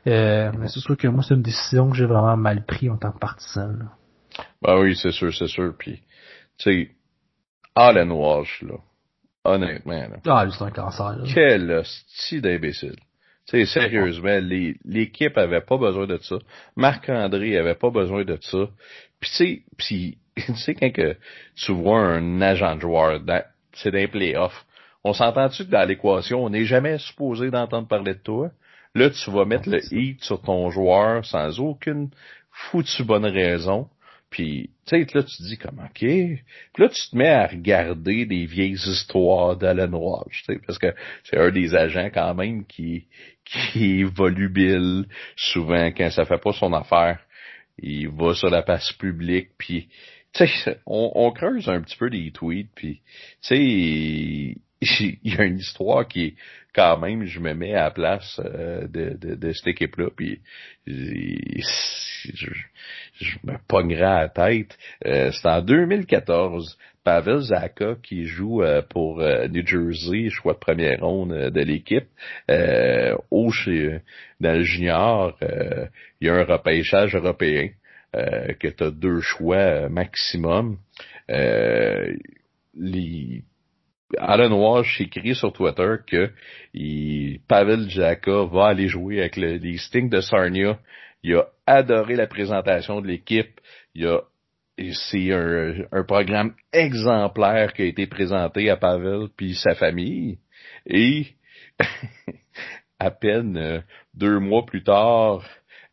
Euh, mais c'est sûr que moi, c'est une décision que j'ai vraiment mal pris en tant que partisan. Là. Ben oui, c'est sûr, c'est sûr. Puis, tu sais, Allen Walsh, là, Honnêtement, là. Ah, c'est un cancer, là. Quel hostie d'imbécile. Tu sais, sérieusement, l'équipe avait pas besoin de ça. Marc-André avait pas besoin de ça. Puis tu sais, pis, tu sais, quand que tu vois un agent de joueur, c'est d'un playoff, on s'entend-tu que dans l'équation, on n'est jamais supposé d'entendre parler de toi? Là, tu vas mettre le hit sur ton joueur sans aucune foutue bonne raison. Puis, tu sais, là, tu dis comme, OK. Puis là, tu te mets à regarder des vieilles histoires d'Alan Walsh, tu sais, parce que c'est un des agents quand même qui, qui est volubile. Souvent, quand ça fait pas son affaire, il va sur la place publique, puis, tu sais, on, on, creuse un petit peu des tweets, puis, tu sais, il y a une histoire qui quand même, je me mets à la place euh, de, de, de, cette équipe-là, je, je, me pognerai à la tête. Euh, c'est en 2014, Pavel Zaka qui joue euh, pour New Jersey, choix de première ronde de l'équipe. au chez, dans le junior, il y a un repêchage européen que tu as deux choix maximum. les Alan Walsh écrit sur Twitter que Pavel Jaka va aller jouer avec les Stings de Sarnia. Il a adoré la présentation de l'équipe. Il a c'est un, programme exemplaire qui a été présenté à Pavel puis sa famille. Et à peine euh, deux mois plus tard,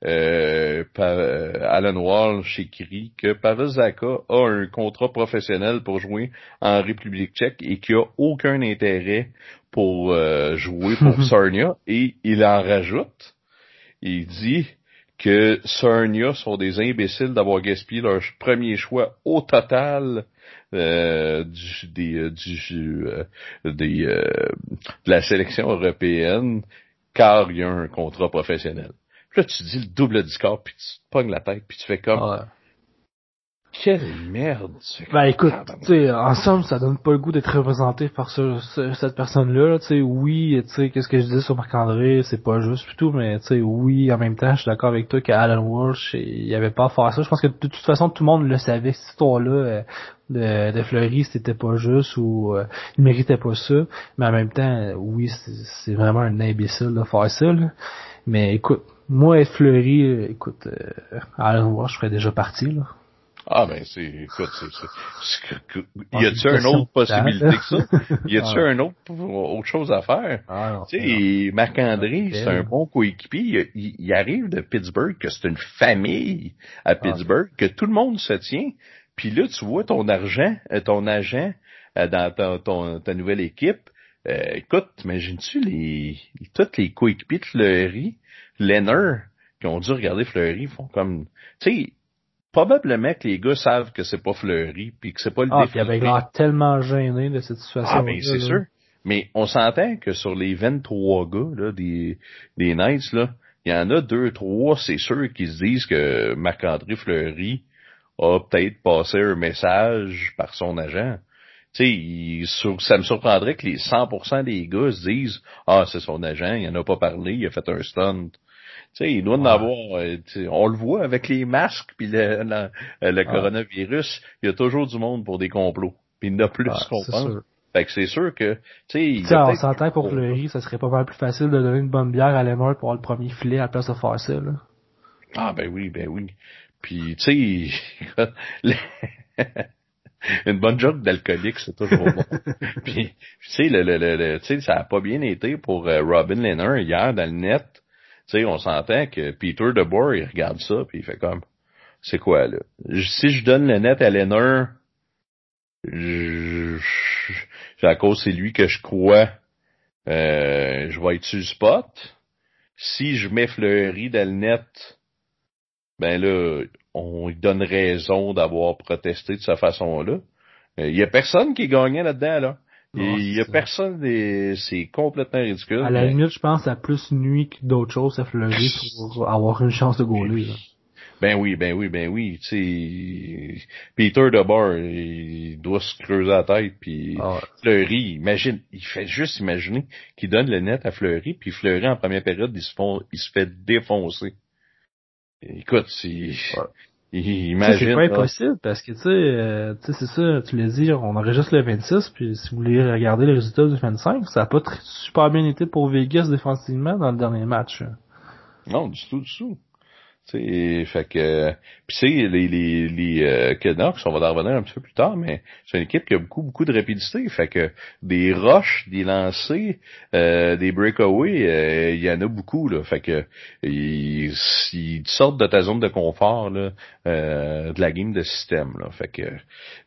euh, euh, Alan Walsh écrit que Pavel Zaka a un contrat professionnel pour jouer en République tchèque et qu'il a aucun intérêt pour euh, jouer pour Sarnia et il en rajoute. Il dit que Sarnia sont des imbéciles d'avoir gaspillé leur premier choix au total euh, du, des, du, des, de la sélection européenne car il y a un contrat professionnel. Puis là, tu dis le double discord, puis tu te pognes la tête, puis tu fais comme... Ouais. Quelle merde! Ben écoute, tu sais, ensemble, ça donne pas le goût d'être représenté par ce, cette personne-là. Tu sais, oui, tu sais, qu'est-ce que je disais sur Marc-André, c'est pas juste du tout, mais tu sais, oui, en même temps, je suis d'accord avec toi qu'Alan Walsh, il y avait pas à faire ça. Je pense que de toute façon, tout le monde le savait, cette histoire-là euh, de, de Fleury, c'était pas juste ou euh, il méritait pas ça. Mais en même temps, oui, c'est vraiment un imbécile de faire ça. Là. Mais écoute, moi, être fleuri, euh, écoute, euh, à voir, je serais déjà parti, là. Ah ben c'est écoute c'est y a-tu une autre possibilité que ça? Y a-tu ah. un autre autre chose à faire? Ah, Tu sais Marc André c'est un bon coéquipier. Il, arrive de Pittsburgh que c'est une famille à ah. Pittsburgh que tout le monde se tient. Puis là tu vois ton argent euh, ton agent dans ton, ta nouvelle équipe. Écoute imagines-tu les toutes les coéquipiers de Fleury Lenner, qui ont dû regarder Fleury, font comme, tu sais, probablement que les gars savent que c'est pas Fleury, puis que c'est pas le ah, il avait l'air tellement gêné de cette situation. Ah, mais c'est sûr. Mais on s'entend que sur les 23 gars, là, des, des Knights, là, il y en a deux, trois, c'est sûr, qui se disent que Marc-André Fleury a peut-être passé un message par son agent. tu sais, ça me surprendrait que les 100% des gars se disent ah c'est son agent, il en a pas parlé, il a fait un stunt. Tu sais, il doit en avoir. Euh, on le voit avec les masques puis le, le, coronavirus, il y a toujours du monde pour des complots. Puis il y en a plus qu'on pense. Fait que c'est sûr que, tu sais... on s'entend pour riz, ça serait pas mal plus facile de donner une bonne bière à Leonard pour avoir le premier filet à la place de faire ça, là. Ah, ben oui, ben oui. Puis, tu sais, une bonne joke d'alcoolique, c'est toujours bon. Puis, tu sais, le, le, le, ça a pas bien été pour euh, Robin Leonard hier dans le net. Tu sais, on s'entend que Peter DeBoer, il regarde ça, puis il fait comme, c'est quoi, là? Si je donne le net à Leonard, je, à cause c'est lui que je crois, euh, je vais être sur le spot. Si je mets Fleury dans le net, ben là, on lui donne raison d'avoir protesté de sa façon-là. Il euh, y a personne qui gagnait là-dedans, là. Il y a personne, c'est complètement ridicule. À la limite, je pense à plus nuit que d'autres choses à Fleury pour avoir une chance de gauler. Ben oui, ben oui, ben oui. Tu sais, Peter DeBar, il doit se creuser la tête, puis ah Fleury, imagine, il fait juste imaginer qu'il donne le net à Fleury, puis Fleury en première période, il se, font, il se fait défoncer. Écoute, c'est... Imagine. C'est pas impossible parce que tu sais, euh, tu sais c'est ça, tu l'as dit, on enregistre le 26, puis si vous voulez regarder les résultats du 25, ça a pas super bien été pour Vegas défensivement dans le dernier match. Non, du tout, du tout. T'sais, fait que puis c'est les les les euh, Canucks, on va en revenir un petit peu plus tard, mais c'est une équipe qui a beaucoup beaucoup de rapidité, fait que des rushs, des lancers, euh, des breakaways, euh, il y en a beaucoup là, fait que ils, sortent de ta zone de confort là, euh, de la game de système là, fait que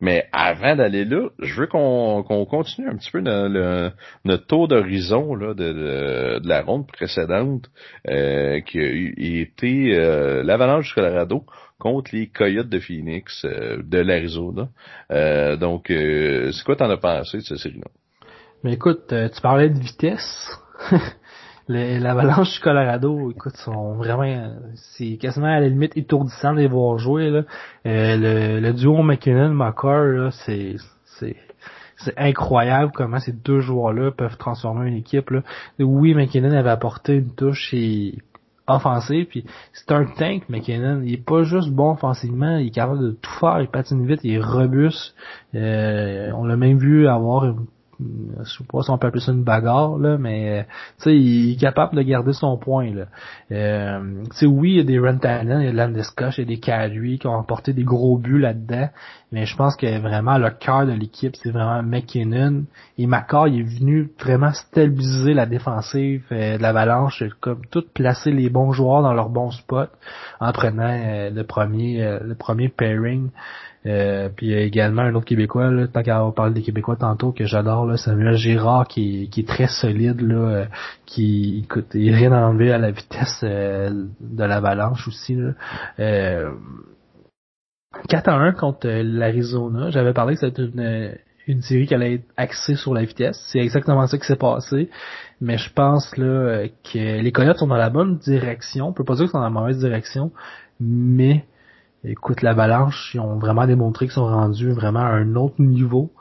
mais avant d'aller là, je veux qu'on qu'on continue un petit peu le, notre tour d'horizon là de, de, de, la ronde précédente qui a été euh, l'Avalanche du Colorado contre les Coyotes de Phoenix euh, de l'Arizona. Euh, donc, c'est quoi t'en as pensé de cette série-là? Mais écoute, tu parlais de vitesse. L'Avalanche du Colorado, écoute, sont vraiment, c'est quasiment à la limite étourdissant de les voir jouer le, duo McKinnon-McCarr, c'est, c'est, c'est incroyable comment ces deux joueurs-là peuvent transformer une équipe. Oui, McKinnon avait apporté une touche et offensif. Puis c'est un tank, McKinnon. Il est pas juste bon offensivement, il est capable de tout faire, il patine vite, il est robuste. Euh, on l'a même vu avoir une je sais pas si on peut appeler ça une bagarre là, mais tu sais, il est capable de garder son point là. Euh, tu oui, il y a des Rantanen, il y a de Landeskog, il y a des Kadri qui ont apporté des gros buts là-dedans, mais je pense que vraiment le cœur de l'équipe, c'est vraiment McKinnon et Macar, il est venu vraiment stabiliser la défensive euh, de l'Avalanche, comme tout placer les bons joueurs dans leur bon spot en prenant euh, le premier euh, le premier pairing. Euh, puis il y a également un autre Québécois, là, tant qu'à parler des Québécois tantôt, que j'adore, Samuel Girard, qui, qui est très solide, là, euh, qui écoute, il rien à enlever à la vitesse euh, de l'avalanche aussi. Là. 4 à 1 contre l'Arizona. J'avais parlé que c'était une, une série qui allait être axée sur la vitesse. C'est exactement ça qui s'est passé. Mais je pense là que les Coyotes sont dans la bonne direction. On peut pas dire qu'ils sont dans la mauvaise direction, mais écoute, l'Avalanche, ils ont vraiment démontré qu'ils sont rendus vraiment à un autre niveau.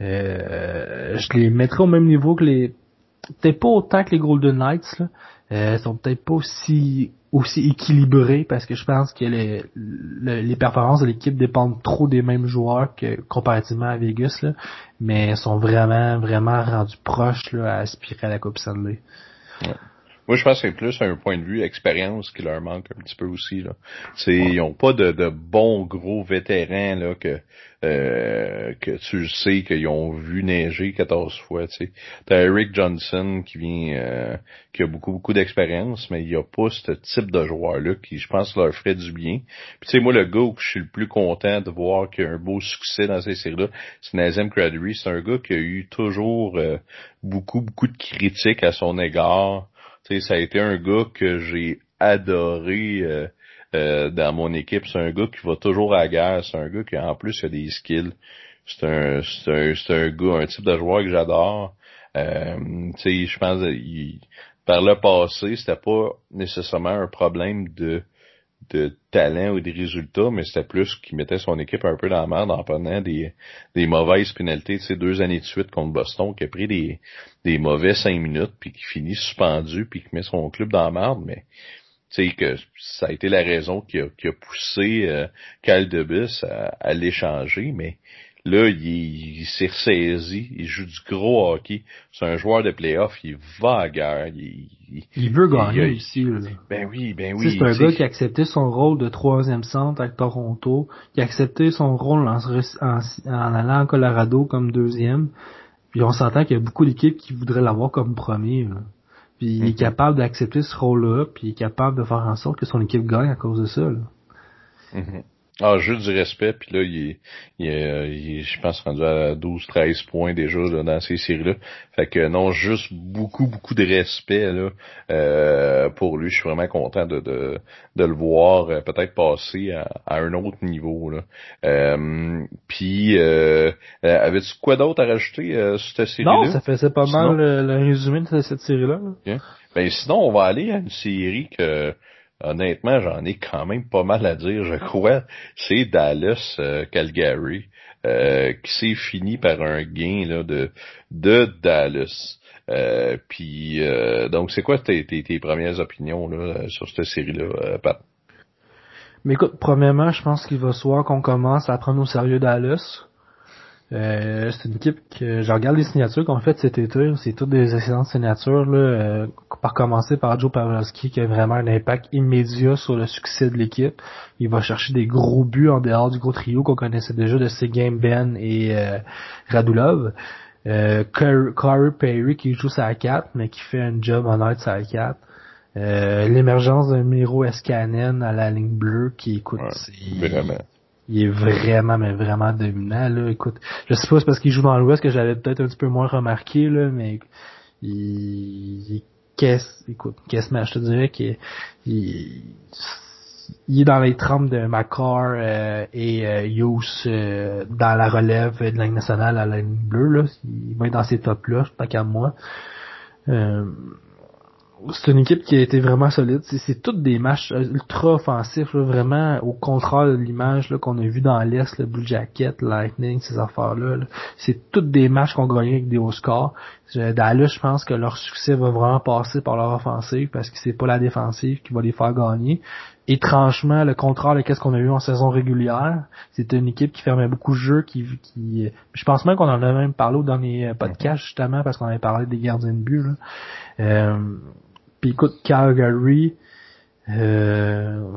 Euh, je les mettrais au même niveau que les... Peut-être pas autant que les Golden Knights, là. Euh, ils sont peut-être pas aussi aussi équilibrés parce que je pense que les, les performances de l'équipe dépendent trop des mêmes joueurs que comparativement à Vegas mais sont vraiment vraiment rendus proches là, à aspirer à la Coupe Stanley. Moi, je pense que c'est plus un point de vue expérience qui leur manque un petit peu aussi. Là. C'est, ils ont pas de, de bons gros vétérans là que euh, que tu sais qu'ils ont vu neiger 14 fois. Tu sais, t'as Eric Johnson qui vient euh, qui a beaucoup beaucoup d'expérience, mais il y a pas ce type de joueur là qui, je pense, leur ferait du bien. Puis tu sais, moi le gars où je suis le plus content de voir qu'il a un beau succès dans ces séries-là, c'est Nazem Crabtree. C'est un gars qui a eu toujours euh, beaucoup beaucoup de critiques à son égard ça a été un gars que j'ai adoré euh, euh, dans mon équipe. C'est un gars qui va toujours à la guerre. C'est un gars qui en plus a des skills. C'est un, c'est un, c'est un gars, un type de joueur que j'adore. Euh, je pense il, par le passé, c'était pas nécessairement un problème de de talent ou des résultats, mais c'était plus qu'il mettait son équipe un peu dans la merde en prenant des, des mauvaises pénalités. ces deux années de suite contre Boston, qui a pris des, des mauvais cinq minutes, puis qui finit suspendu, puis qui met son club dans la merde, mais tu sais que ça a été la raison qui a, qui a poussé euh, Debus à, à l'échanger, mais Là, il, s'est ressaisi, il joue du gros hockey. C'est un joueur de playoff, il va à guerre. Il, il, veut gagner ici. Ben oui, ben oui. C'est un gars qui a accepté son rôle de troisième centre avec Toronto, qui a accepté son rôle en, allant en Colorado comme deuxième. Puis on s'entend qu'il y a beaucoup d'équipes qui voudraient l'avoir comme premier. Puis il est mm-hmm. capable d'accepter ce rôle-là, puis il est capable de faire en sorte que son équipe gagne à cause de ça. Là. Mm-hmm. Ah, juste du respect, puis là, il est, il est, il est je pense, rendu à 12-13 points déjà là, dans ces séries-là. Fait que non, juste beaucoup, beaucoup de respect là euh, pour lui. Je suis vraiment content de, de, de le voir euh, peut-être passer à, un autre niveau. Là. Euh, puis, euh, euh avais-tu quoi d'autre à rajouter sur cette série-là? Non, ça faisait pas mal le, résumé de cette série-là. Ben sinon, on va aller à une série que honnêtement, j'en ai quand même pas mal à dire, je crois. C'est Dallas euh, Calgary euh, qui s'est fini par un gain là, de, de Dallas. Euh, puis donc c'est quoi tes, tes, tes, premières opinions là, sur cette série-là, Pat? Mais écoute, premièrement, je pense qu'il va soir qu'on commence à prendre au sérieux Dallas. Euh, c'est une équipe que je regarde les signatures qu'on fait cet été, c'est toutes des excellentes signatures là, euh, par commencer par Joe Pawlowski qui a vraiment un impact immédiat sur le succès de l'équipe. Il va chercher des gros buts en dehors du gros trio qu'on connaissait déjà de Game Ben et euh, Radulov. Euh, Corey Perry qui joue sa 4 mais qui fait un job honnête sa 4. Euh, l'émergence d'un Miro Escanen à la ligne bleue qui écoute vraiment il est vraiment, mais vraiment dominant, là. Écoute, je sais pas, c'est parce qu'il joue dans l'Ouest que j'avais peut-être un petit peu moins remarqué, là, mais il, il qu'est, écoute, qu'est-ce que je te dirais qu'il il, est dans les trempes de Macar euh, et euh, euh, dans la relève de la nationale à la ligne bleue, là. Il va être dans ces tops-là, pas qu'à moi. Euh, c'est une équipe qui a été vraiment solide. C'est toutes des matchs euh, ultra offensifs, vraiment au contraire de l'image qu'on a vu dans l'Est, le Blue Jacket, Lightning, ces affaires-là. c'est toutes des matchs qu'on gagnait avec des hauts scores. Dallas, je pense que leur succès va vraiment passer par leur offensive parce que c'est pas la défensive qui va les faire gagner. Étrangement, le contraire de ce qu'on a eu en saison régulière, c'était une équipe qui fermait beaucoup de jeux, qui, qui je pense même qu'on en a même parlé au dernier podcast justement parce qu'on avait parlé des gardiens de but. Là. Euh, puis écoute, Calgary, euh,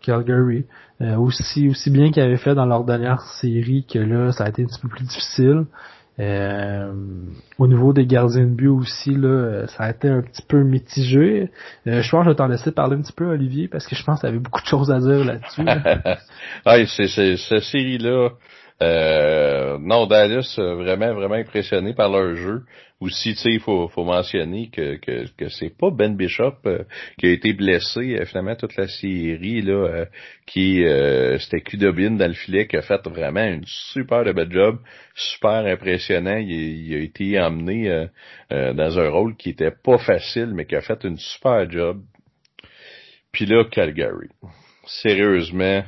Calgary, euh, aussi aussi bien qu'ils avaient fait dans leur dernière série que là, ça a été un petit peu plus difficile. Euh, au niveau des gardiens de but aussi, là, ça a été un petit peu mitigé. Euh, je pense que je vais t'en laisser parler un petit peu, Olivier, parce que je pense que tu avais beaucoup de choses à dire là-dessus. ah, c'est, cette série-là, euh, non, Dallas, vraiment, vraiment impressionné par leur jeu. Aussi, tu sais, il faut, faut mentionner que, que, que c'est pas Ben Bishop euh, qui a été blessé euh, finalement toute la série, là, euh, qui c'était Kudobin dans le filet qui a fait vraiment une super de bel job, super impressionnant. Il, il a été emmené dans un rôle qui était pas facile, mais qui a fait une super job. Puis là, Calgary. Sérieusement,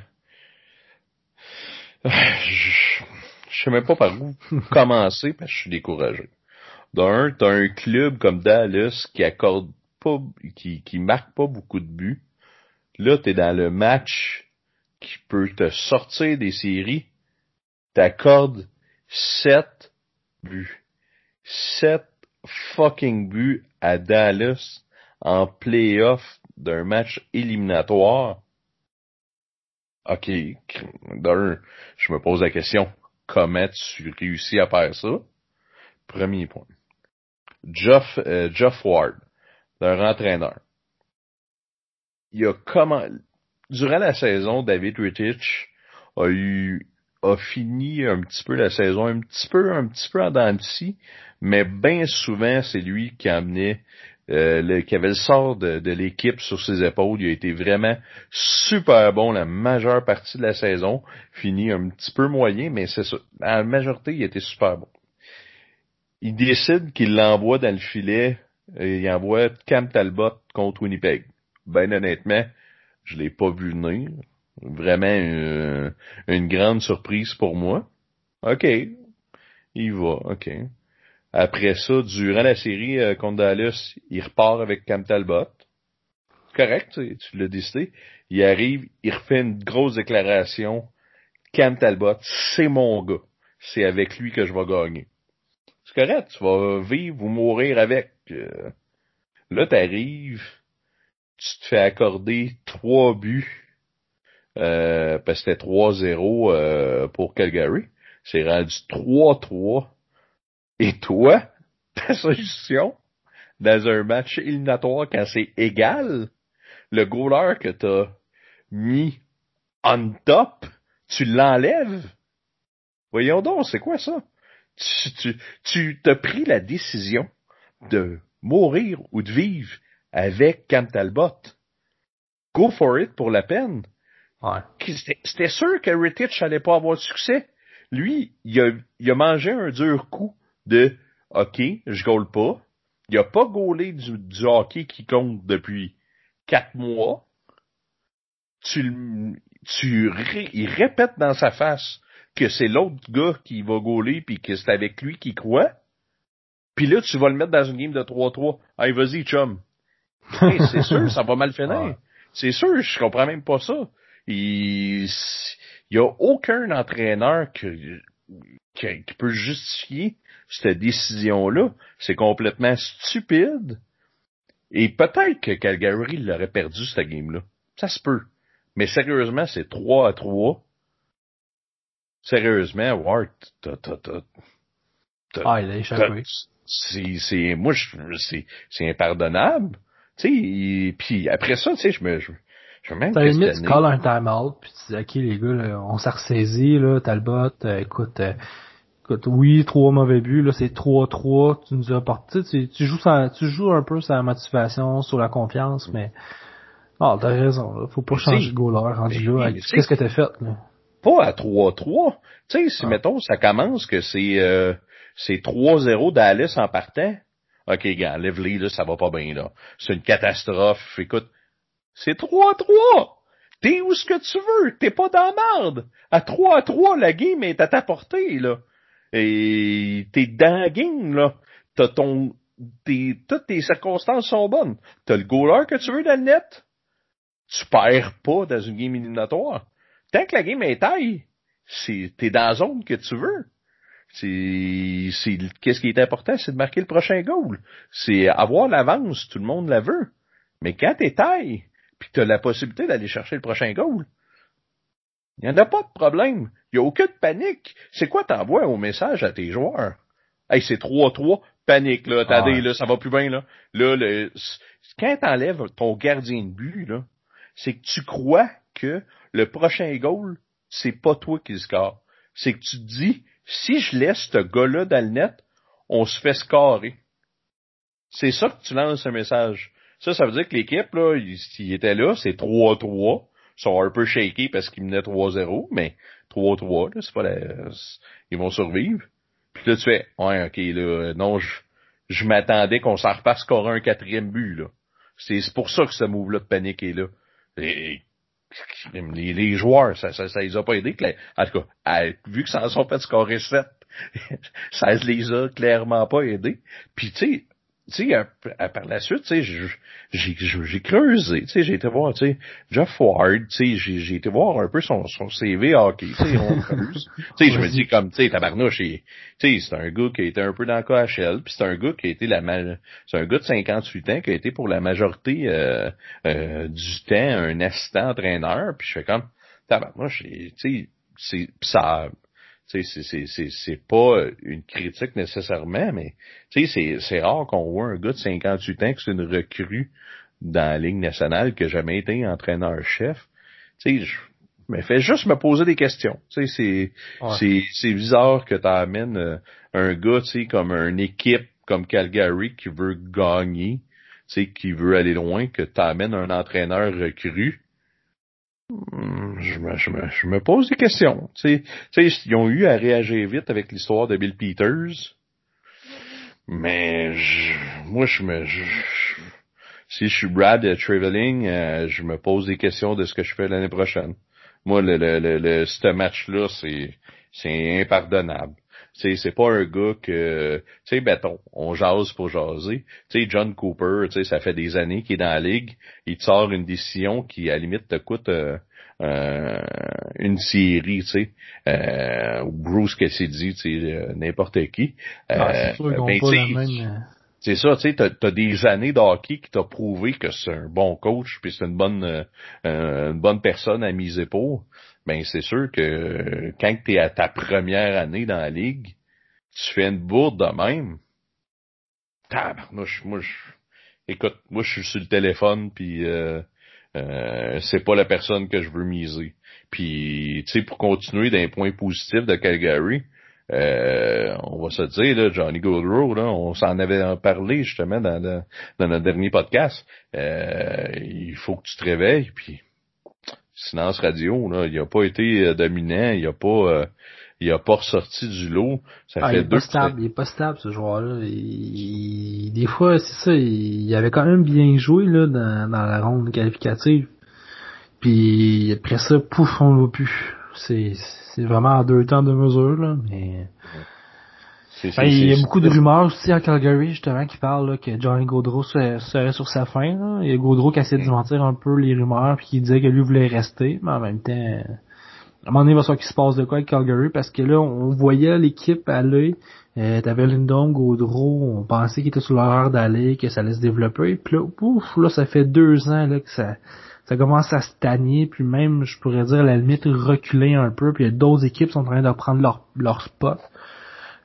je, je sais même pas par où commencer parce que je suis découragé. D'un, t'as un club comme Dallas qui accorde pas, qui, qui marque pas beaucoup de buts. Là, t'es dans le match qui peut te sortir des séries. T'accordes sept buts. Sept fucking buts à Dallas en playoff d'un match éliminatoire. OK, d'un, je me pose la question, comment tu réussis à faire ça? Premier point. Jeff, euh, Jeff Ward, leur entraîneur. Il a comment, durant la saison, David Rittich a eu, a fini un petit peu la saison, un petit peu, un petit peu en dents mais bien souvent, c'est lui qui amenait euh, le, qui avait le sort de, de l'équipe sur ses épaules. Il a été vraiment super bon la majeure partie de la saison. Fini un petit peu moyen, mais c'est ça. En majorité, il été super bon il décide qu'il l'envoie dans le filet, et il envoie Cam Talbot contre Winnipeg. Ben honnêtement, Je l'ai pas vu venir. Vraiment une, une grande surprise pour moi. OK. Il va, OK. Après ça, durant la série euh, contre Dallas, il repart avec Cam Talbot. Correct, tu, tu l'as décidé. Il arrive, il refait une grosse déclaration. Cam Talbot, c'est mon gars. C'est avec lui que je vais gagner. C'est correct, tu vas vivre ou mourir avec. Euh. Là, t'arrives, tu te fais accorder trois buts, euh, parce que c'était 3-0 euh, pour Calgary. C'est rendu 3-3. Et toi, ta solution, dans un match éliminatoire quand c'est égal, le goaler que t'as mis on top, tu l'enlèves? Voyons donc, c'est quoi ça? Tu, tu, tu t'as pris la décision de mourir ou de vivre avec Cam Talbot. Go for it pour la peine. Ouais. C'était sûr que Rittich allait pas avoir de succès. Lui, il a, il a mangé un dur coup de OK, je gaule pas. Il a pas gaulé du, du hockey qui compte depuis quatre mois. Tu, tu, il répète dans sa face que c'est l'autre gars qui va gauler puis que c'est avec lui qu'il croit. Puis là, tu vas le mettre dans une game de 3-3. Hey, vas-y, chum. Hey, c'est sûr, ça va mal finir. C'est sûr, je comprends même pas ça. Il, il y a aucun entraîneur que, qui, qui peut justifier cette décision-là. C'est complètement stupide. Et peut-être que Calgary l'aurait perdu, cette game-là. Ça se peut. Mais sérieusement, c'est 3 à 3. Sérieusement, Ward, t'as, t'as, t'as, ah, il a échappé. C'est, c'est, moi, c'est, c'est impardonnable. Tu sais, puis après ça, tu sais, je me, je, même T'as limite, tu calls un time-out, puis tu dis, OK, les gars, là, on s'est ressaisi, là, Talbot, euh, écoute, euh, écoute, oui, trois mauvais buts, là, c'est 3-3, tu nous as apporté, tu, tu joues sans, tu joues un peu sur la motivation, sur la confiance, mais, ah, t'as raison, là, faut pas changer de goaler rendu là, qu'est-ce que t'as fait, là? Pas à 3-3. Tu sais, si, ah. mettons, ça commence que c'est, euh, c'est 3-0 Dallas en partant, OK, gars, lève-les, là, ça va pas bien, là. C'est une catastrophe. Écoute, c'est 3-3. T'es où ce que tu veux. T'es pas dans la merde. À 3-3, la game est à ta portée, là. Et t'es dans la game, là. T'as ton, t'es, toutes tes circonstances sont bonnes. T'as le goaler que tu veux dans le net. Tu perds pas dans une game éliminatoire. Tant que la game est taille, c'est, t'es dans la zone que tu veux. C'est, c'est, qu'est-ce qui est important, c'est de marquer le prochain goal. C'est avoir l'avance, tout le monde la veut. Mais quand t'es taille, puis t'as la possibilité d'aller chercher le prochain goal, il n'y en a pas de problème. Il n'y a aucune panique. C'est quoi t'envoies au message à tes joueurs? Hey, c'est 3-3, panique, là, t'as ouais. là, ça va plus bien, là. Là, le, quand t'enlèves ton gardien de but, là, c'est que tu crois que le prochain goal, c'est pas toi qui le score. C'est que tu te dis, si je laisse ce gars-là dans le net, on se fait scorer. C'est ça que tu lances un message. Ça, ça veut dire que l'équipe, là, il, était là, c'est 3-3. Ils sont un peu shaky parce qu'ils menaient 3-0, mais 3-3, là, c'est pas la, ils vont survivre. Puis là, tu fais, ouais, ok, là, non, je, je m'attendais qu'on s'en repasse scorer un quatrième but, là. C'est pour ça que ce move-là de panique est là. Et, les, les, joueurs, ça, ça, ça les a pas aidés. En tout cas, vu que ça en sont fait scorer 7, ça les a clairement pas aidés. Puis tu sais, tu sais, par la suite, tu sais, j'ai creusé, tu sais, j'ai été voir, tu sais, Jeff Ward, tu sais, j'ai été voir un peu son, son CV hockey, tu sais, on creuse. tu sais, je me dis comme, tu sais, tabarnouche, tu sais, c'est un gars qui a été un peu dans le KHL, puis c'est un gars qui a été la, c'est un gars de 58 ans qui a été pour la majorité euh, euh, du temps un assistant entraîneur, puis je fais comme, tabarnouche, tu sais, c'est, ça, c'est pas une critique nécessairement, mais c'est rare qu'on voit un gars de 58 ans qui c'est une recrue dans la Ligue nationale qui n'a jamais été entraîneur-chef. Je me fais juste me poser des questions. C'est ouais. bizarre que tu amènes euh, un gars comme une équipe comme Calgary qui veut gagner, qui veut aller loin, que tu amènes un entraîneur recru je me, je, me, je me, pose des questions. Tu sais, ils ont eu à réagir vite avec l'histoire de Bill Peters. Mais je, moi, je me... Si je suis Brad Traveling, euh, je me pose des questions de ce que je fais l'année prochaine. Moi, le, le, le, ce match-là, c'est impardonnable. C'est c'est pas un gars que tu sais béton, on jase pour jaser. Tu sais John Cooper, tu sais ça fait des années qu'il est dans la ligue, il te sort une décision qui à la limite te coûte euh, euh, une série, tu sais, euh, ou Bruce Cassidy, tu sais, euh, n'importe qui. Ah, c'est ben, c'est ça, tu sais, t'as as des années d'hockey qui t'a prouvé que c'est un bon coach, puis c'est une bonne une bonne personne à miser pour. Ben c'est sûr que quand t'es à ta première année dans la ligue, tu fais une bourde de même. Tabarnouche, moi je, écoute, moi je suis sur le téléphone puis euh, euh, c'est pas la personne que je veux miser. Puis, tu sais, pour continuer d'un point positif de Calgary, euh, on va se dire, là, Johnny Goodrow, là, on s'en avait parlé justement dans, dans, notre dernier podcast. Euh, il faut que tu te réveilles, puis silence radio, là, il a pas été euh, dominant, il a pas il a pas ressorti du lot. Ça ah, fait il est pas stable, il est pas stable ce joueur-là. des fois, c'est ça, il, avait quand même bien joué là dans, dans la ronde qualificative. Puis après ça, pouf, on le plus. C'est c'est vraiment en deux temps de mesure là, mais. Ben, il y a beaucoup de rumeurs aussi à Calgary justement qui parlent là, que Johnny Gaudreau serait, sur sa fin. Là. Il y a Gaudreau qui essaie de mentir un peu les rumeurs puis qui disait que lui voulait rester, mais en même temps à un moment donné, il va falloir qu'il se passe de quoi avec Calgary parce que là, on voyait l'équipe aller. Euh, T'avais Lindon, Gaudreau, on pensait qu'il était sur l'heure d'aller, que ça allait se développer. Puis là, ouf, là, ça fait deux ans là, que ça, ça commence à stagner, puis même, je pourrais dire, à la limite, reculer un peu, puis il y a d'autres équipes qui sont en train de reprendre leur, leur spot.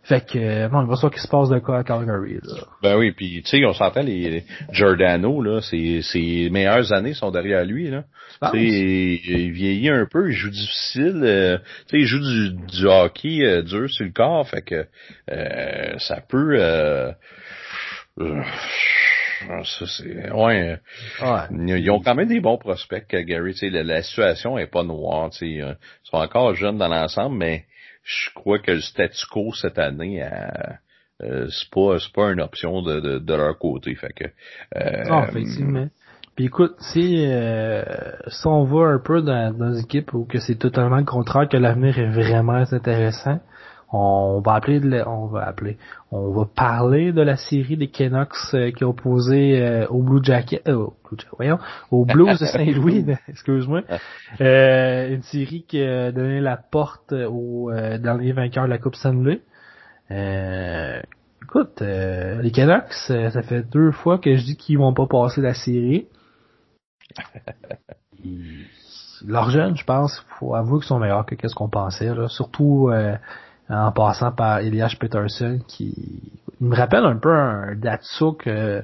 Fait que, euh, non, il va falloir qu'il se passe de quoi à Calgary, là. Ben oui, puis tu sais, on s'entend, les Giordano, là, ses, ses meilleures années sont derrière lui, là. Tu sais, il vieillit un peu, il joue difficile, euh, tu sais, il joue du, du hockey euh, dur sur le corps, fait que ça peut... ça c'est ouais, Ils, ont quand même des bons prospects Gary. Tu sais, la, la, situation est pas noire. Tu sais, ils sont encore jeunes dans l'ensemble, mais je crois que le statu quo cette année, euh, euh, c'est pas c'est pas une option de, de, de leur côté. Fait que, euh, ah, effectivement. Puis écoute, si, euh, si on va un peu dans, dans une équipe où que c'est totalement le contraire, que l'avenir est vraiment intéressant, on va appeler, on va appeler, on va parler de la série des Canucks euh, qui ont opposé euh, au Blue Jacket, euh, voyons, au Blues de Saint-Louis, excuse-moi, euh, une série qui a donné la porte au dernier vainqueur de la Coupe Stanley. écoute, les Canucks, ça fait deux fois que je dis qu'ils vont pas passer la série. Leurs jeunes, je pense, faut avouer qu'ils sont meilleurs que ce qu'on pensait. Là. Surtout en passant par Elias Peterson qui il me rappelle un peu un Datsuk euh,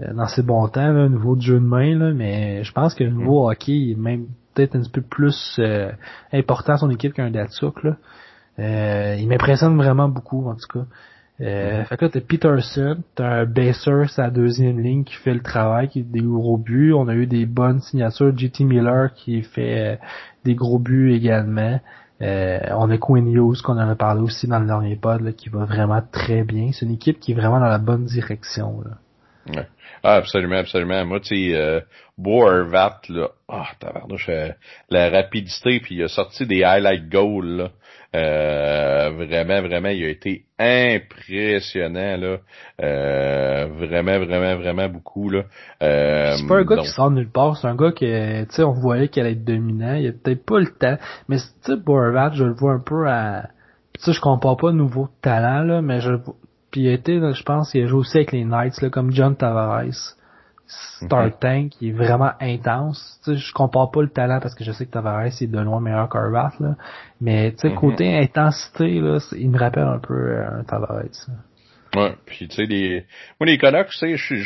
euh, dans ses bons temps, là, au niveau du jeu de main, là, mais je pense que le nouveau mm. hockey est même peut-être un petit peu plus euh, important à son équipe qu'un Datsuk. Là. il m'impressionne vraiment beaucoup, en tout cas. Euh, mm. Fait que là, t'as Peterson, t'as un Baser sa deuxième ligne qui fait le travail, qui fait des gros buts. On a eu des bonnes signatures. JT Miller qui fait des gros buts également. Euh, on a Quinn Hughes qu'on en a parlé aussi dans le dernier pod qui va vraiment très bien. C'est une équipe qui est vraiment dans la bonne direction. Ouais. Ah, absolument, absolument. Moi, tu sais, euh, Boervat, là, ah, tabarnouche, euh, la rapidité, puis il a sorti des highlight goals, là. Euh, vraiment, vraiment, il a été impressionnant, là. Euh, vraiment, vraiment, vraiment beaucoup, là. Euh, c'est pas un gars qui sort nulle part, c'est un gars qui, tu sais, on voyait qu'elle allait être dominant, il a peut-être pas le temps, mais tu sais, Boervat, je le vois un peu à... Tu sais, je compare pas nouveau talent, là, mais je puis été, je pense, il a joué aussi avec les Knights, là, comme John Tavares. C'est un tank qui est vraiment intense. Tu sais, je compare pas le talent parce que je sais que Tavares est de loin meilleur qu'Arvat, là. Mais tu sais, mhm. côté intensité, là, il me rappelle un peu euh, un Tavares. Ouais, puis tu sais, les... moi les Canucks, tu sais,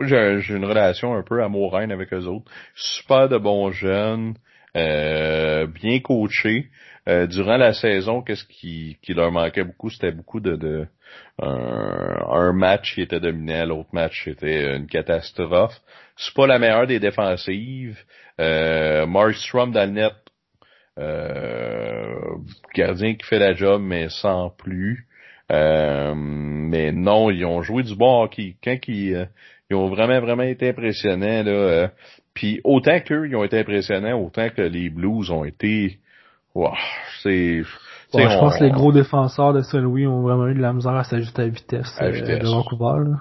j'ai une relation un peu amoureuse avec eux autres. Super de bons jeunes, euh, bien coachés. Euh, durant la saison, qu'est-ce qui, qui leur manquait beaucoup, c'était beaucoup de, de un, match qui était dominé, l'autre match était une catastrophe. C'est pas la meilleure des défensives. Euh, Markstrom dans le net, euh, gardien qui fait la job, mais sans plus. mais non, ils ont joué du bon. Quand ils, ils ont vraiment, vraiment été impressionnants. Là, puis autant qu'eux, ils ont été impressionnants, autant que les Blues ont été... Wow, c'est... je pense que les gros défenseurs de Saint-Louis ont vraiment eu de la misère à s'ajuster à la vitesse, à vitesse. de Vancouver. Là.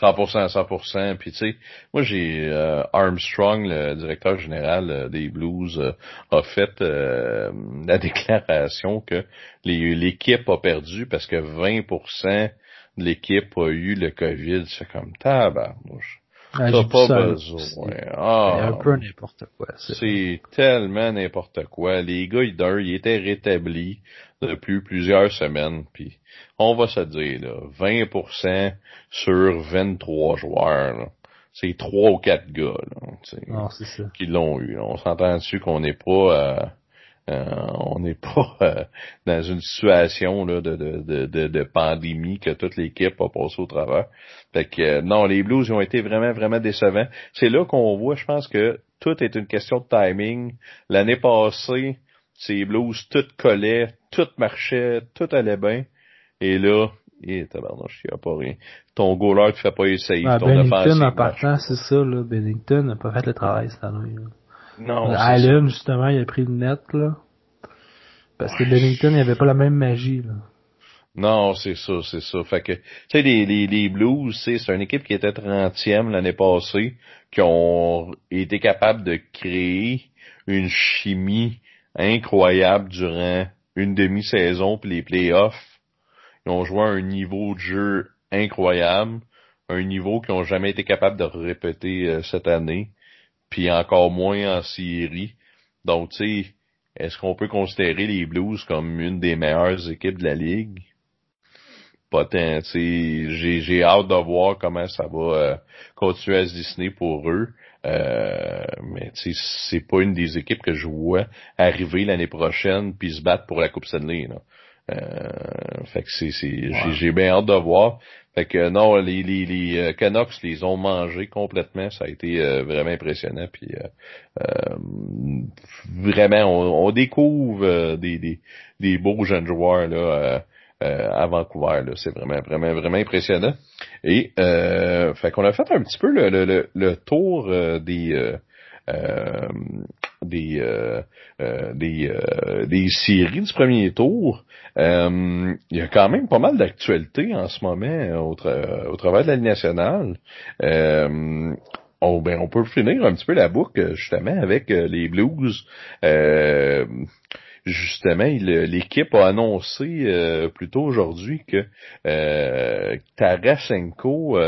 100%, 100%. Puis tu sais, moi j'ai euh, Armstrong, le directeur général euh, des Blues, euh, a fait la déclaration que l'équipe a perdu parce que 20% de l'équipe a eu le COVID. C'est comme tabarnouche. Ah, T'as pas besoin. Ah, un peu n'importe quoi. C'est tellement n'importe quoi. Les gars, ils, ils étaient rétablis depuis plusieurs semaines. Puis on va se dire, là, 20% sur 23 joueurs. C'est trois ou quatre gars là, qui l'ont eu. On s'entend dessus qu'on n'est pas... Euh, euh, on n'est pas euh, dans une situation là, de, de, de, de, pandémie que toute l'équipe a passé au travers. Fait que euh, non, les Blues ont été vraiment, vraiment décevants. C'est là qu'on voit, je pense que tout est une question de timing. L'année passée, ces Blues, tout collait, tout marchait, tout allait bien. Et là, et tabarnouche, il n'y a pas rien. Ton goaler te fait pas essayer. ton Bennington, en partant, c'est ça, là. Bennington n'a pas fait le travail cette année. Non. Allen, justement, il a pris le net, là. Parce que Bennington, il avait pas la même magie, là. Non, c'est ça, c'est ça. Fait que, tu sais, les, les, les Blues, c'est une équipe qui était 30e l'année passée, qui ont été capables de créer une chimie incroyable durant une demi-saison puis les playoffs. Ils ont joué à un niveau de jeu incroyable, un niveau qu'ils n'ont jamais été capables de répéter euh, cette année puis encore moins en série. Donc, tu sais, est-ce qu'on peut considérer les Blues comme une des meilleures équipes de la ligue? Pas tant, j'ai, j'ai hâte de voir comment ça va euh, continuer à se dessiner pour eux. Euh, mais tu sais, c'est pas une des équipes que je vois arriver l'année prochaine puis se battre pour la Coupe Stanley. Là. Euh, fait que c'est, c'est j'ai, bien hâte de voir. Fait que non, les, les, les euh, Canucks les ont mangés complètement. Ça a été euh, vraiment impressionnant. Puis vraiment, on, découvre des, des, des, beaux jeunes joueurs là. à Vancouver. Là. C'est vraiment, vraiment, vraiment impressionnant. Et euh, fait qu'on a fait un petit peu le, le, le tour des euh, des euh, euh, des, des séries du premier tour. il y a quand même pas mal d'actualités en ce moment au, travers de la Ligue nationale. On, ben, on peut finir un petit peu la boucle justement avec les Blues. justement, l'équipe a annoncé euh, plus tôt aujourd'hui que Tarasenko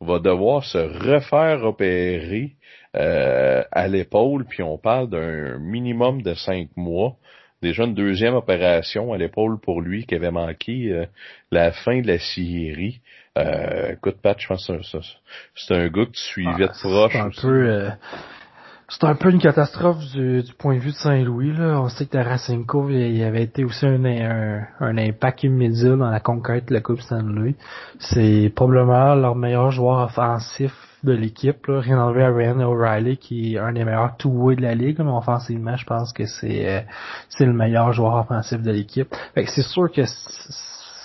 va devoir se refaire opérer euh, à l'épaule, puis on parle d'un minimum de cinq mois. Déjà une deuxième opération à l'épaule pour lui qui avait manqué euh, la fin de la Syrie. Euh, écoute, Pat, je pense que c'est un, gars que tu suivais de ah, proche. C'est un peu, euh, c'est un peu une catastrophe du, point de vue de Saint-Louis. Là. On sait que Tarasenko il avait été aussi un, un, impact immédiat dans la conquête de la Coupe Stanley. C'est probablement leur meilleur joueur offensif de l'équipe. Rien enlevé à Ryan O'Reilly qui est un des meilleurs two-way de la ligue. Mais offensivement, je pense que c'est euh, c'est le meilleur joueur offensif de l'équipe. c'est sûr que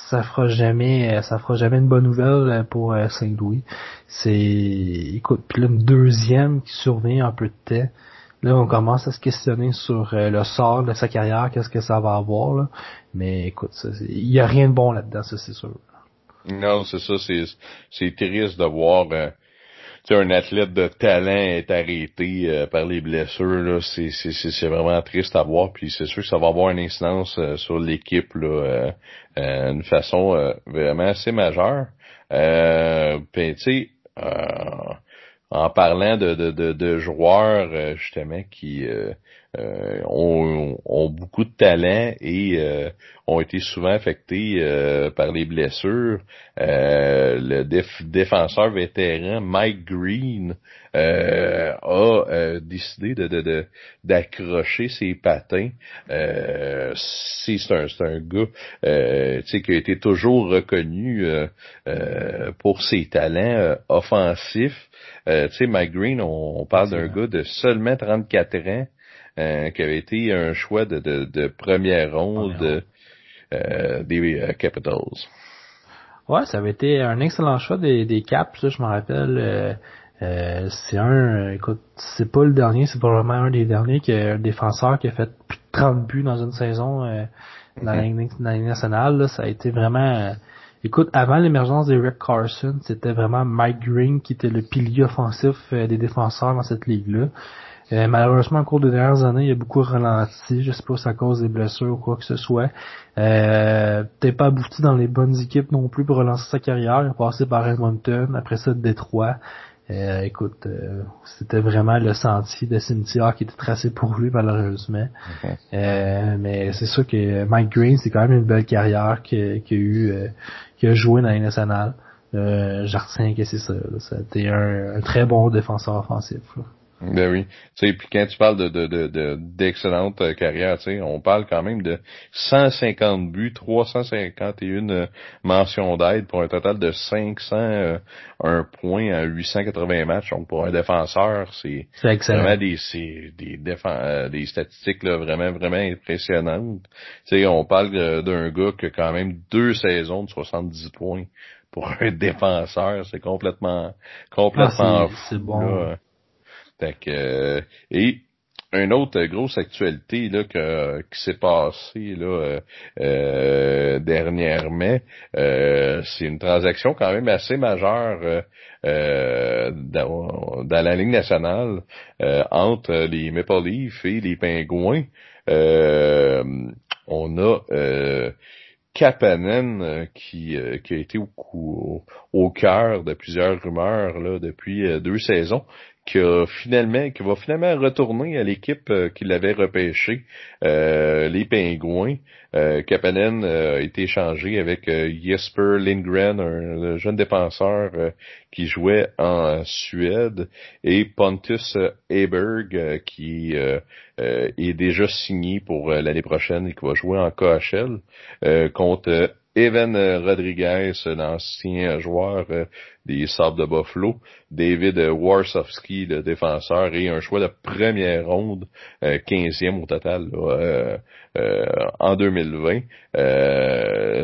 ça fera jamais euh, ça fera jamais une bonne nouvelle euh, pour euh, Saint-Louis. C'est écoute, puis là une deuxième qui survient un peu de temps. Là, on commence à se questionner sur le sort de sa carrière, qu'est-ce que ça va avoir. Là. Mais écoute, il y a rien de bon là-dedans, ça c'est sûr. Non, c'est ça, c'est triste de voir un athlète de talent est arrêté euh, par les blessures, là, c'est, c'est, c'est vraiment triste à voir. Puis c'est sûr que ça va avoir une incidence euh, sur l'équipe là, euh, d'une façon vraiment assez majeure. puis tu sais, en parlant de, de, de, de joueurs justement qui euh, ont, ont, beaucoup de talent et euh, ont été souvent affectés euh, par les blessures. le défenseur vétéran Mike Green a décidé de, d'accrocher ses patins. c'est un, un gars qui a été toujours reconnu pour ses talents offensifs. tu Mike Green, on, parle d'un gars de seulement 34 ans euh, qui avait été un choix de, de, de première ronde euh, des euh, Capitals. Ouais, ça avait été un excellent choix des, des Caps, je me rappelle. Euh, euh, c'est un, écoute, c'est pas le dernier, c'est probablement un des derniers qui est un défenseur qui a fait plus de 30 buts dans une saison euh, dans, la ligne, nationale. Ça a été vraiment, écoute, avant l'émergence de Rick Carson, c'était vraiment Mike Green qui était le pilier offensif des défenseurs dans cette ligue-là. Euh, malheureusement, au cours des dernières années, il a beaucoup ralenti. Je sais pas si c'est à cause des blessures ou quoi que ce soit. Euh, T'es pas abouti dans les bonnes équipes non plus pour relancer sa carrière. Il a passé par Edmonton, après ça Détroit. Euh, écoute, euh, c'était vraiment le sentier de cimetière qui était tracé pour lui malheureusement. Euh, mais c'est sûr que Mike Green, c'est quand même une belle carrière qu'il a eu, qui a joué dans les nationales. Euh, je retiens que c'est ça. C'était un, un, très bon défenseur offensif. Ben oui. Tu sais, puis quand tu parles de, de, de, d'excellente euh, carrière, tu sais, on parle quand même de 150 buts, 351 euh, mentions d'aide pour un total de 501 euh, points à 880 matchs. Donc pour un défenseur, c'est, vraiment des, c'est des, des statistiques là, vraiment, vraiment impressionnantes. Tu sais, on parle d'un gars qui a quand même deux saisons de 70 points pour un défenseur. C'est complètement, complètement ah, c'est, bon. Que, euh, et une autre grosse actualité là que, qui s'est passée là euh, euh dernièrement, euh, c'est une transaction quand même assez majeure dans, dans, la Ligue nationale entre les Maple Leafs et les Pingouins. on a Kapanen qui, qui a été au, au, au cœur de plusieurs rumeurs là, depuis deux saisons, qui finalement, qui va finalement retourner à l'équipe euh, qui l'avait repêché, euh, les Pingouins. Euh, Kapanen a été échangé avec Jesper Lindgren, un, jeune défenseur qui jouait en Suède, et Pontus Eberg, qui est déjà signé pour l'année prochaine et qui va jouer en KHL contre Evan Rodriguez, l'ancien joueur des Sables de Buffalo, David Warsowski, le défenseur, et un choix de première ronde, 15e euh, au total euh, euh, en 2020.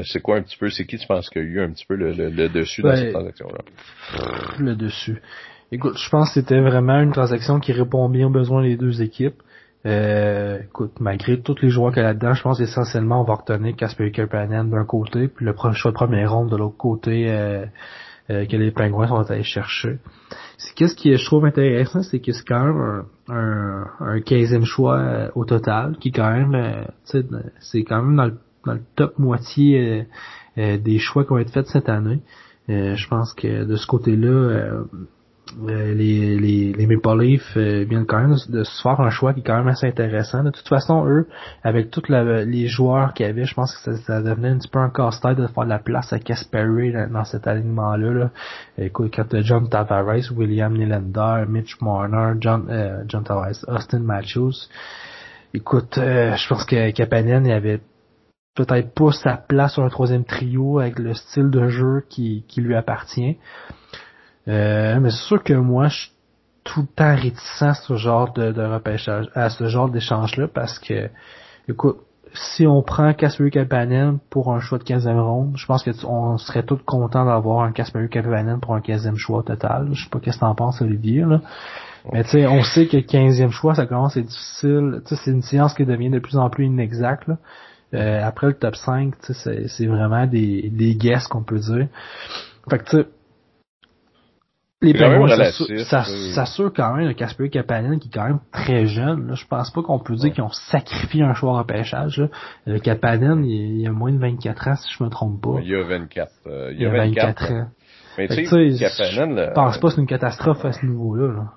c'est quoi un petit peu, c'est qui tu penses qu'il y a eu un petit peu le, dessus dans cette transaction-là? Le dessus. Écoute, je pense que c'était vraiment une transaction qui répond bien aux besoins des deux équipes. Écoute, malgré tous les joueurs qu'il y a là-dedans, je pense essentiellement on va retenir Casper Kapanen d'un côté, puis le choix de première ronde de l'autre côté, euh, que les pingouins sont allés chercher. Qu'est-ce qui je trouve intéressant, c'est que c'est quand même un, un, 15e choix euh, au total, qui quand même, euh, c'est quand même dans le, dans le top moitié des choix qui vont être faits cette année. je pense que de ce côté-là, euh, les, les, les Maple Leafs euh, viennent quand même de, se faire un choix qui est quand même assez intéressant. De toute façon, eux, avec tous les joueurs qu'il y avait, je pense que ça, devenait un petit peu un casse-tête de faire de la place à Casper dans, dans, cet alignement-là. Là. Écoute, quand John Tavares, William Nylander, Mitch Marner, John, euh, John Tavares, Austin Matthews, écoute, euh, je pense que Kapanen, il avait peut-être pas sa place sur un troisième trio avec le style de jeu qui, qui lui appartient. Euh, mais c'est sûr que moi, je suis tout le temps réticent à ce genre de, de repêchage, à ce genre d'échange-là, parce que, écoute, si on prend Casper Kapanen pour un choix de 15e ronde, je pense que on serait tous contents d'avoir un Casper Kapanen pour un 15e choix total. Je sais pas qu'est-ce que t'en penses, Olivier, là. Mais tu sais, on sait que le 15e choix, ça commence être difficile. Tu sais, c'est une science qui devient de plus en plus inexacte, euh, après le top 5, tu sais, c'est vraiment des, des guesses qu'on peut dire. Fait que tu sais, les Penguins, ça, s'assure quand même le Casper Kapanen qui est quand même très jeune. Là. Je pense pas qu'on peut dire qu'ils ont sacrifié un choix de pêchage. Là. Le Kapanen, il, il, a moins de 24 ans, si je me trompe pas. Il y a 24. Euh, il, y a 24, ans. Mais tu sais, je pense pas que c'est une catastrophe à ce niveau-là. Là.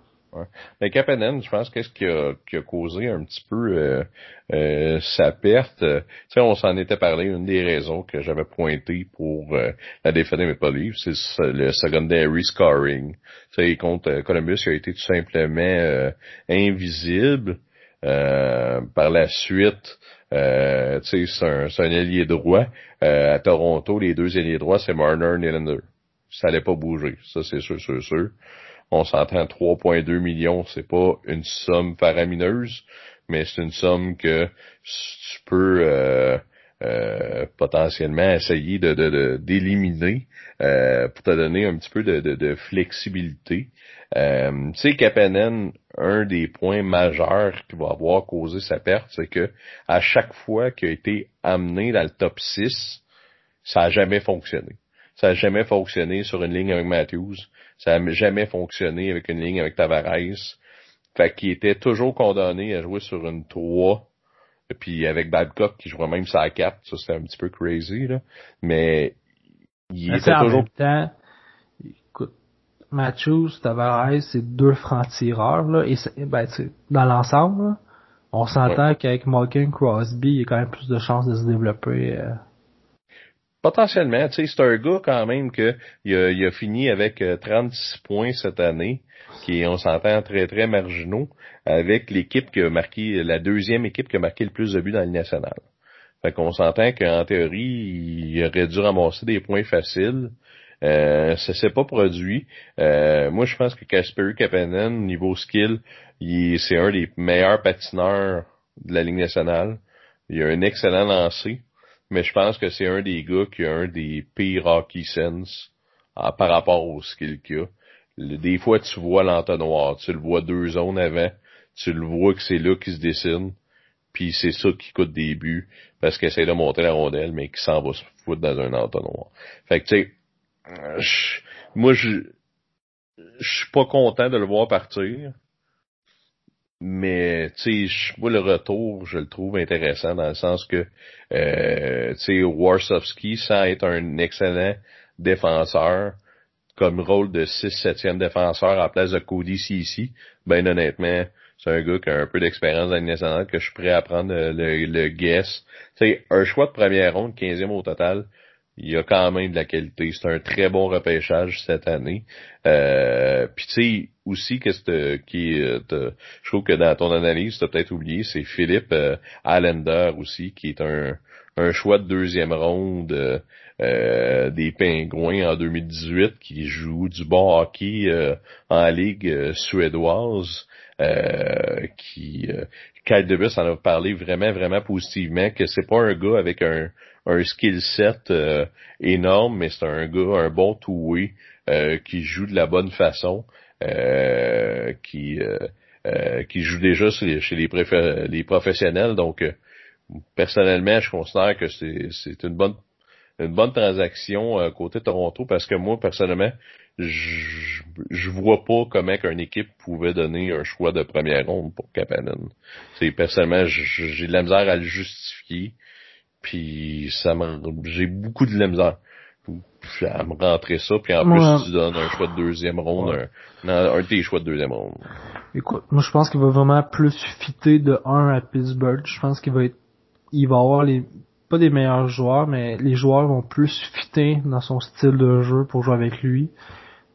Mais Kapanen, je pense qu'est-ce qui a, qui a causé un petit peu euh, euh, sa perte? Euh, tu sais, on s'en était parlé. Une des raisons que j'avais pointé pour euh, la défaite des Maple Leafs, c'est le secondary scoring. Tu sais, contre Columbus, il a été tout simplement invisible. par la suite, euh, tu sais, c'est un, un ailier droit. à Toronto, les deux ailiers droits, c'est Marner et Nylander. Ça allait pas bouger. Ça, c'est sûr, sûr, sûr. On s'entend 3,2 millions, c'est pas une somme faramineuse, mais c'est une somme que tu peux euh, euh, potentiellement essayer de d'éliminer pour te donner un petit peu de, de, flexibilité. Euh, tu sais, Kapanen, un des points majeurs qui va avoir causé sa perte, c'est que à chaque fois qu'il a été amené dans le top 6, ça a jamais fonctionné. Ça a jamais fonctionné sur une ligne avec Matthews. Ça a jamais fonctionné avec une ligne avec Tavares. Fait qu'il était toujours condamné à jouer sur une 3. Puis avec Babcock qui jouait même sa 4. Ça, c'était un petit peu crazy, là. Mais il était toujours... temps, écoute, Matthews, Tavares, c'est deux francs-tireurs, là. Et ben, dans l'ensemble, on s'entend qu'avec Malkin Crosby, il y a quand même plus de chances de se développer. Euh, potentiellement, tu sais, c'est un gars quand même que il a, il a fini avec 36 euh, points cette année, qui on s'entend très très marginaux, avec l'équipe qui a marqué, la deuxième équipe qui a marqué le plus de buts dans la nationale. Fait qu'on s'entend qu'en théorie, il aurait dû ramasser des points faciles. Euh, ça s'est pas produit. Euh, moi, je pense que Casper Kapanen, niveau skill, c'est un des meilleurs patineurs de la Ligue nationale. Il a un excellent lancer mais je pense que c'est un des gars qui a un des pires hockey sense ah, par rapport au skill qu'il a. Des fois, tu vois l'entonnoir, tu le vois deux zones avant, tu le vois que c'est là qu'il se dessine, puis c'est ça qui coûte des buts, parce qu'il essaie de monter la rondelle, mais qui s'en va se foutre dans un entonnoir. Fait que, tu sais, moi, je je suis pas content de le voir partir, mais tu sais, moi le retour, je le trouve intéressant dans le sens que euh, tu sais, Warsowski, sans être un excellent défenseur, comme rôle de 6-7e défenseur à place de Cody ici, ben honnêtement, c'est un gars qui a un peu d'expérience dans la nationale que je suis prêt à prendre le, le guess. Tu sais, un choix de première ronde, 15e au total, il y a quand même de la qualité. C'est un très bon repêchage cette année. Euh, Puis tu sais aussi que qui euh, je trouve que dans ton analyse, tu as peut-être oublié, c'est Philippe euh, Allender aussi, qui est un, un choix de deuxième ronde euh, des Pingouins en 2018, qui joue du bon hockey en ligue suédoise. qui Kyle Debus en a parlé vraiment, vraiment positivement, que c'est pas un gars avec un, un skill set euh, énorme, mais c'est un gars, un bon two euh, qui joue de la bonne façon, euh, qui qui joue déjà chez les, les, professionnels. Donc, personnellement, je considère que c'est une bonne une bonne transaction côté Toronto parce que moi, personnellement, je, je vois pas comment qu'une équipe pouvait donner un choix de première ronde pour Kapanen. C'est personnellement, j'ai de la misère à le justifier. Puis ça j'ai beaucoup de la misère à me rentrer ça. Puis en plus, tu donnes un choix de deuxième ronde, un, un, de tes choix de deuxième ronde. Écoute, moi je pense qu'il va vraiment plus fitter de 1 à Pittsburgh. Je pense qu'il va être, il va avoir les, pas des meilleurs joueurs, mais les joueurs vont plus fitter dans son style de jeu pour jouer avec lui.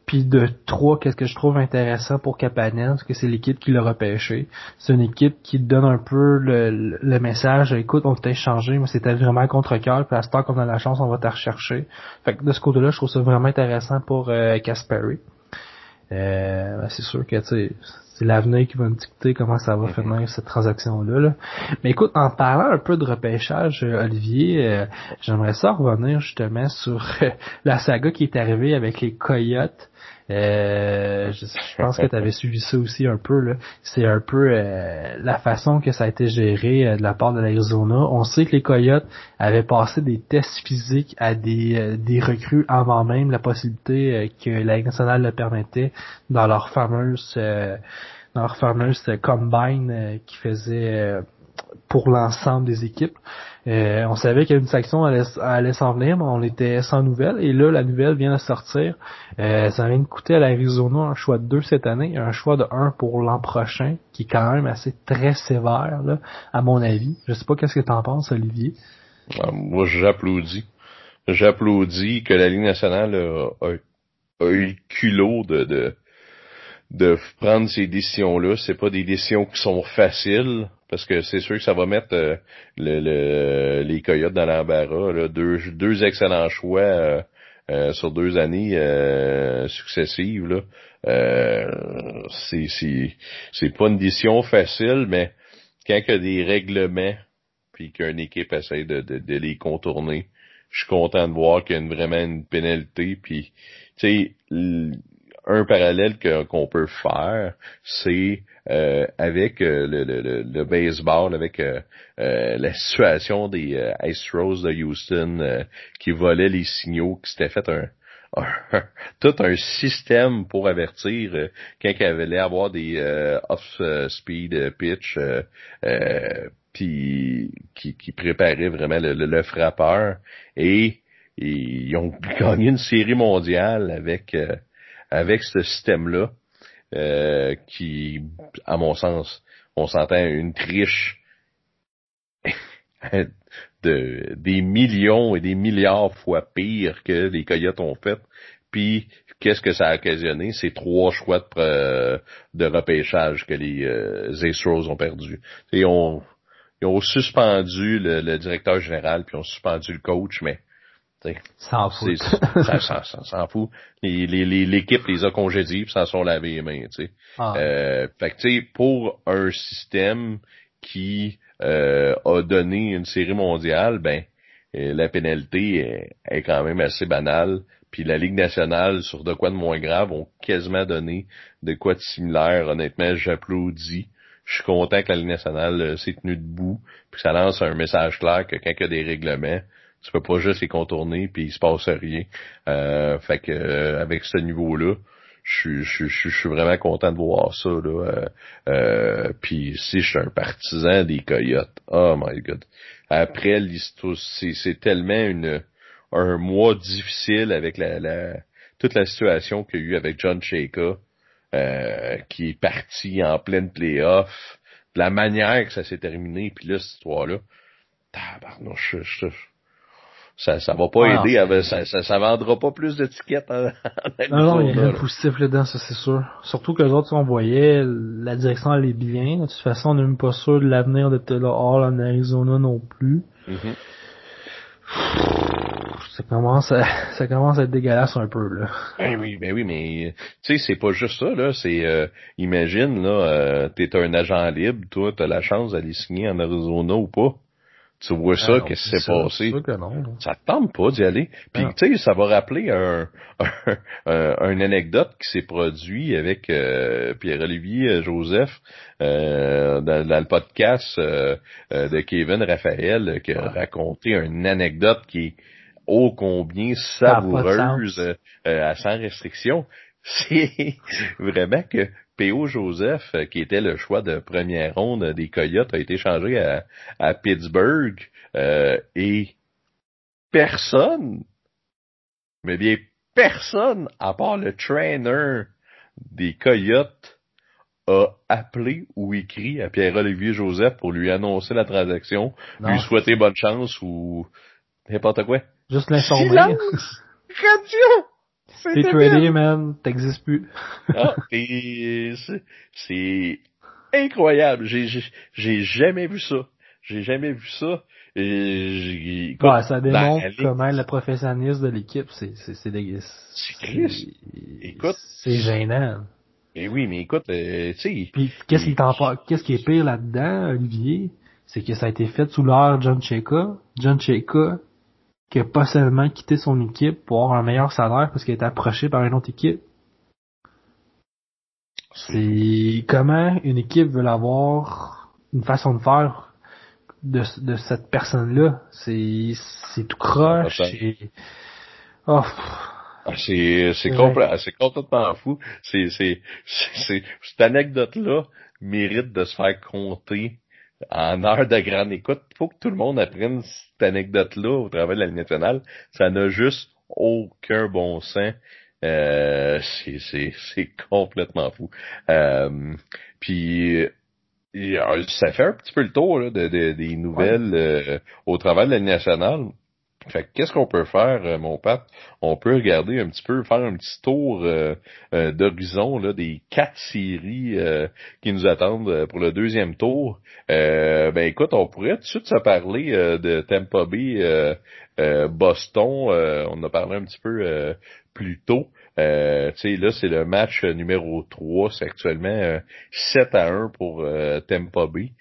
Puis de trois, qu'est-ce que je trouve intéressant pour Kapanen, parce que c'est l'équipe qui l'a repêché. C'est une équipe qui donne un peu le, le message, écoute, on t'a échangé, mais c'était vraiment contre-cœur, puis à ce temps qu'on a la chance, on va te rechercher. Fait que de ce côté-là, je trouve ça vraiment intéressant pour euh, Kasperi. Euh, ben, c'est sûr que c'est l'avenir qui va me dicter comment ça va finir cette transaction-là. Là. Mais écoute, en parlant un peu de repêchage, euh, Olivier, euh, j'aimerais ça revenir justement sur la saga qui est arrivée avec les Coyotes euh, je, pense que tu avais suivi ça aussi un peu. C'est un peu euh, la façon que ça a été géré euh, de la part de l'Arizona. On sait que les Coyotes avaient passé des tests physiques à des, des recrues avant même la possibilité que la nationale le permettait dans leur fameuse dans leur fameuse combine qui faisait pour l'ensemble des équipes. Euh, on savait qu'il y avait une section allait, s'en venir, mais on était sans nouvelles. Et là, la nouvelle vient de sortir. Euh, ça vient de coûter à l'Arizona un choix de deux cette année et un choix de un pour l'an prochain, qui est quand même assez très sévère, là, à mon avis. Je sais pas qu'est-ce que tu en penses, Olivier. Ah, moi, j'applaudis. J'applaudis que la Ligue nationale a, eu le culot de, de, de prendre ces décisions-là. C'est pas des décisions qui sont faciles parce que c'est sûr que ça va mettre euh, le, les Coyotes dans l'embarras. Deux, deux excellents choix euh, euh, sur deux années successives. Là. c'est, c'est, c'est pas une décision facile, mais quand il y a des règlements puis qu'une équipe essaie de, de, de, les contourner. Je suis content de voir qu'il y a vraiment une pénalité, puis tu sais, un parallèle qu'on peut faire, c'est euh, avec euh, le, le, le, baseball, avec euh, la situation des Astros de Houston qui volaient les signaux, qui s'était fait un, tout un système pour avertir quand il allait avoir des off-speed pitch puis qui, qui préparait vraiment le, le, frappeur. Et, ils ont gagné une série mondiale avec avec ce système-là, euh, qui, à mon sens, on s'entend une triche de des millions et des milliards fois pire que les Coyotes ont fait. Puis qu'est-ce que ça a occasionné? C'est trois choix de, de repêchage que les euh, Astros ont perdu. ils ont suspendu le, le, directeur général, puis ont suspendu le coach, mais S'en fout. ça, s'en fout. L'équipe les, a congédiés puis s'en sont lavé les mains, tu sais. Ah. Euh, fait que, tu sais, pour un système qui euh, a donné une série mondiale, ben, euh, la pénalité est, quand même assez banale. Puis la Ligue nationale, sur de quoi de moins grave, ont quasiment donné de quoi de similaire. Honnêtement, j'applaudis. Je suis content que la Ligue nationale s'est tenue debout, puis ça lance un message clair que quand il y a des règlements, tu peux pas juste les contourner puis il se passe rien. Euh, fait que euh, avec ce niveau-là, je, suis vraiment content de voir ça. Euh, euh puis si je suis un partisan des Coyotes, oh my god. Après l'histoire, c'est tellement une un mois difficile avec la, la toute la situation qu'il y a eu avec John Shaka, euh, qui est parti en pleine playoff, la manière que ça s'est terminé, puis là, cette histoire-là, tabarnouche, je, je, ça ça va pas aider, ça, ça, ça, vendra pas plus d'étiquettes. En, non, non, il y a un positif là-dedans, ça c'est sûr. Surtout que les autres, on voyait, la direction allait bien. De toute façon, on n'est même pas sûr de l'avenir de Taylor Hall en Arizona non plus. Mm-hmm. Ça commence à, ça commence à être dégueulasse un peu, là. Ben oui, ben oui, mais, tu sais, c'est pas juste ça, là. C'est, euh, imagine, là, euh, t'es un agent libre, toi, t'as la chance d'aller signer en Arizona ou pas tu vois ça, ah qu'est-ce qui s'est passé? Ça te tente pas d'y aller. Puis, tu sais, ça va rappeler un, un, une anecdote qui s'est produit avec euh, Pierre-Olivier euh, Joseph euh, dans, le podcast de Kevin Raphaël qui a raconté une anecdote qui est ô combien savoureuse à sans restriction. C'est vraiment que P.O. Joseph, euh, qui était le choix de première ronde des Coyotes, a été changé à, à Pittsburgh euh, et personne, mais bien personne, à part le trainer des Coyotes, a appelé ou écrit à Pierre-Olivier Joseph pour lui annoncer la transaction, lui souhaiter bonne chance ou n'importe quoi. Juste l'informer. Radio! T'es tradé, man. T'existes plus. ah, c'est incroyable. J'ai, j'ai jamais vu ça. J'ai jamais vu ça. Et bah, ça démontre comment le professionnalisme de l'équipe, c'est, c'est, c'est C'est Écoute. C'est gênant. Et oui, mais écoute, euh, tu sais. Puis, qu'est-ce qui qu'est-ce qui est pire là-dedans, Olivier? C'est que ça a été fait sous l'heure John Cheka. John Cheka, qui a pas seulement quitté son équipe pour avoir un meilleur salaire parce qu'il est approché par une autre équipe. C'est comment une équipe veut avoir une façon de faire de, de cette personne-là. C'est, c'est tout croche. Oh. Ah, c'est, c'est, c'est complètement fou. C'est, c'est, c'est, cette anecdote-là mérite de se faire compter en heure de grande écoute. Faut que tout le monde apprenne cette anecdote-là au travers de la nationale. Ça n'a juste aucun bon sens. Euh, c'est complètement fou. Euh, puis ça fait un petit peu le tour là, de, des nouvelles euh, au travers de la nationale. Fait qu'est-ce qu'on peut faire, euh, mon pape? On peut regarder un petit peu, faire un petit tour euh, euh, d'horizon là, des quatre séries qui nous attendent pour le deuxième tour. ben écoute, on pourrait tout de suite se parler de Tampa Bay, Boston. on en a parlé un petit peu plus tôt. Euh, là, c'est le match numéro 3. C'est actuellement 7 à 1 pour Tampa Bay.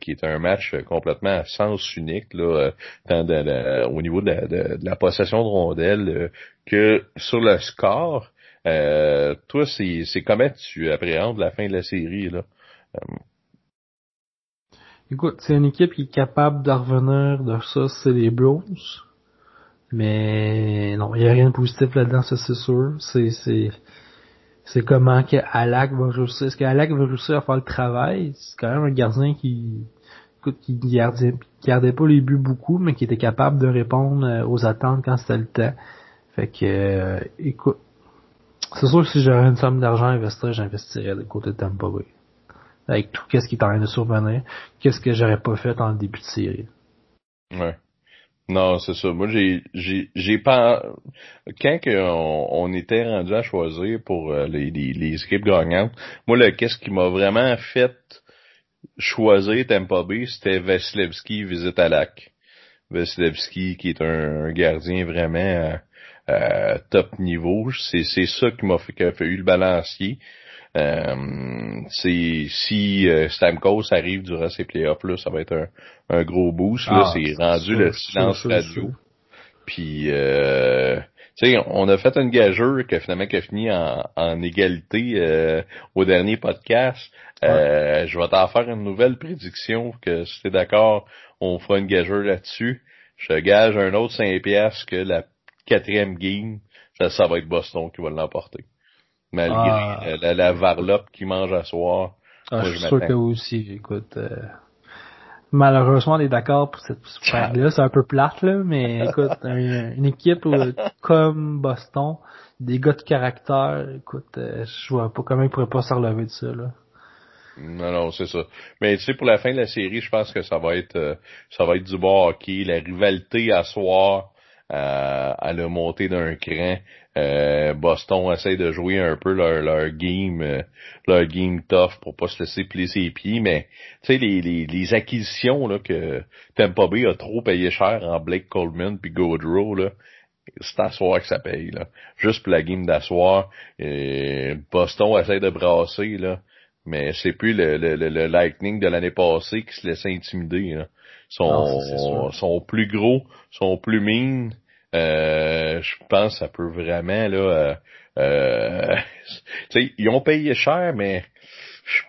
qui est un match complètement à sens unique là, au niveau de la, possession de rondelles que sur le score. toi, c'est comment tu appréhendes la fin de la série là? Écoute, c'est une équipe qui est capable de revenir de ça, c'est les Browns. Mais non, il n'y a rien de positif là-dedans, ça c'est sûr. C'est c'est c'est comment que Alak va réussir. Est-ce qu'Alak va réussir à faire le travail? C'est quand même un gardien qui écoute, qui gardait, gardait pas les buts beaucoup, mais qui était capable de répondre euh, aux attentes quand c'était le temps. Fait que euh, écoute. C'est sûr que si j'avais une somme d'argent à investir, j'investirais de côté de Tampa avec tout qu'est-ce qui est en train de survenir, qu'est-ce que j'aurais pas fait en début de série. Ouais. Non, c'est ça. Moi, j'ai, j'ai, j'ai pas. Quand on, on, était rendu à choisir pour euh, les, les, les équipes gagnantes, moi, le qu'est-ce qui m'a vraiment fait choisir Tampa Bay, c'était Vasilevski visite à lac. Vasilevski, qui est un, gardien vraiment euh, top niveau. C'est, c'est ça qui m'a fait, qui a fait eu le balancier. Euh, c'est si euh, Stamkos arrive durant ces playoffs là, ça va être un, un gros boost. là, ah, c'est rendu le silence radio. Puis euh, tu sais, on a fait une gageure qui finalement qui a fini en, en égalité euh, au dernier podcast. Euh, je vais t'en faire une nouvelle prédiction que si t'es d'accord, on fera une gageure là-dessus. Je gage un autre 5 piastres que la quatrième game, ça, ça va être Boston qui va l'emporter malgré ah. la, la, varlope qui mange à soir. Ah, je suis sûr que aussi, écoute. Euh, malheureusement, on est d'accord pour cette là c'est un peu plate, là, mais écoute, une, équipe comme Boston, des gars de caractère, écoute, euh, je vois pas comment ils pourraient pas se relever de ça, là. Non, non, c'est ça. Mais tu sais, pour la fin de la série, je pense que ça va être euh, ça va être du bon hockey, la rivalité à soir à le monter d'un cran. Euh, Boston essaie de jouer un peu leur, leur game euh, leur game tough pour pas se laisser plier ses pieds, mais tu sais les, les, les, acquisitions là, que Tampa Bay a trop payé cher en Blake Coleman puis Gaudreau là, c'est à soir que ça paye là. Juste pour la game d'asseoir, euh, Boston essaie de brasser là, mais c'est plus le, le, le, Lightning de l'année passée qui se laissait intimider. Là. Sont, sont plus gros, sont plus mines euh, je pense que ça peut vraiment là. Euh, euh ils ont payé cher, mais je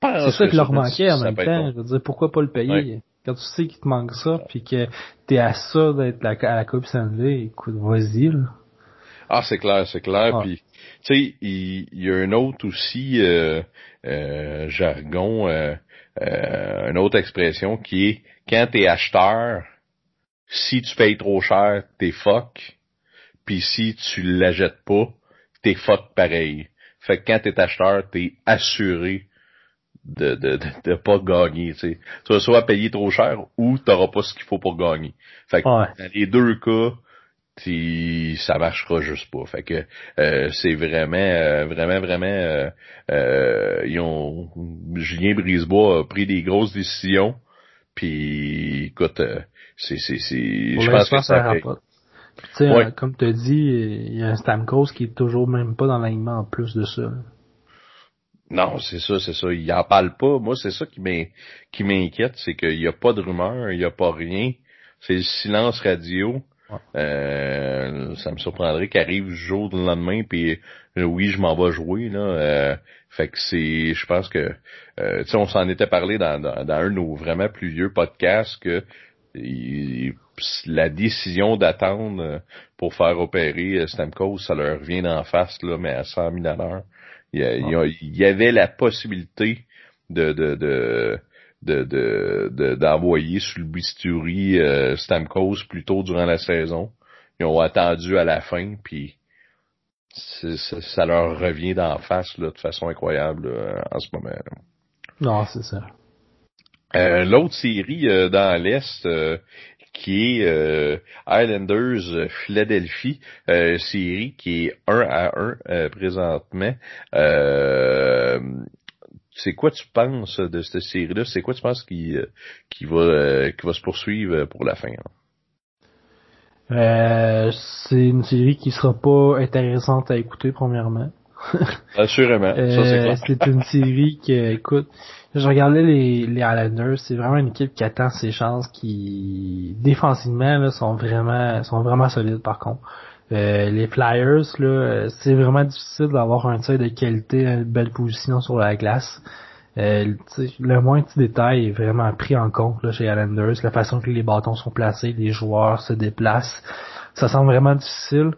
pense. C'est ça qui leur manquait en même temps. Je veux dire, pourquoi pas le payer? Quand tu sais qu'il te manque ça, puis que t'es à ça d'être à la Coupe Stanley, écoute, vas-y là. Ah, c'est clair, c'est clair. Puis, tu sais, il, y a un autre aussi euh, euh, jargon, euh, euh, une autre expression qui est quand t'es acheteur, si tu payes trop cher, t'es fuck. Puis si tu l'achètes pas, t'es fuck pareil. Fait que quand t'es acheteur, t'es assuré de, de, de, pas gagner. Tu vas soit payer trop cher ou t'auras pas ce qu'il faut pour gagner. Fait que dans les deux cas, ça marchera juste pas. Fait que euh, c'est vraiment, euh, vraiment, vraiment, euh, euh, ils ont Julien Brisebois a pris des grosses décisions. Puis écoute, c'est, c'est, c'est, je pense que ça, rapporte. Tu sais, comme tu dit, il y a un Stamkos qui est toujours même pas dans l'alignement en plus de ça. Non, c'est ça, c'est ça. Il en parle pas. Moi, c'est ça qui m'inquiète, c'est qu'il n'y a pas de rumeur, il n'y a pas rien. C'est le silence radio. Euh, ça me surprendrait qu'il arrive le jour du lendemain, puis euh, oui, je m'en vais jouer. Là, euh, fait que c'est, je pense que, euh, tu sais, on s'en était parlé dans, dans, dans, un de nos vraiment plus vieux podcasts que la décision d'attendre euh, pour faire opérer euh, Stamkos, ça leur vient d'en face, là, mais à 100 000 à l'heure. Il, il, y avait la possibilité de, de, de de d'envoyer sur le bisturi euh, Stamkos plus tôt durant la saison. Ils ont attendu à la fin, puis ça leur revient d'en face là, de façon incroyable en ce moment. Non, c'est ça. Euh, l'autre série euh, dans l'Est euh, qui est Islanders Philadelphie, série qui est 1 à 1 présentement. c'est quoi tu penses de cette série-là? C'est quoi tu penses qui, qui, va, qui va se poursuivre pour la fin? Euh, c'est une série qui sera pas intéressante à écouter premièrement. Assurément, euh, c'est une série qui, écoute, je regardais les, les Islanders, c'est vraiment une équipe qui attend ses chances, qui défensivement là, sont vraiment sont vraiment solides par contre. Euh, les Flyers, là, c'est vraiment difficile d'avoir un tir de qualité, une belle position sur la glace. Euh, le moins petit détail est vraiment pris en compte là, chez Islanders, la façon que les bâtons sont placés, les joueurs se déplacent. Ça semble vraiment difficile.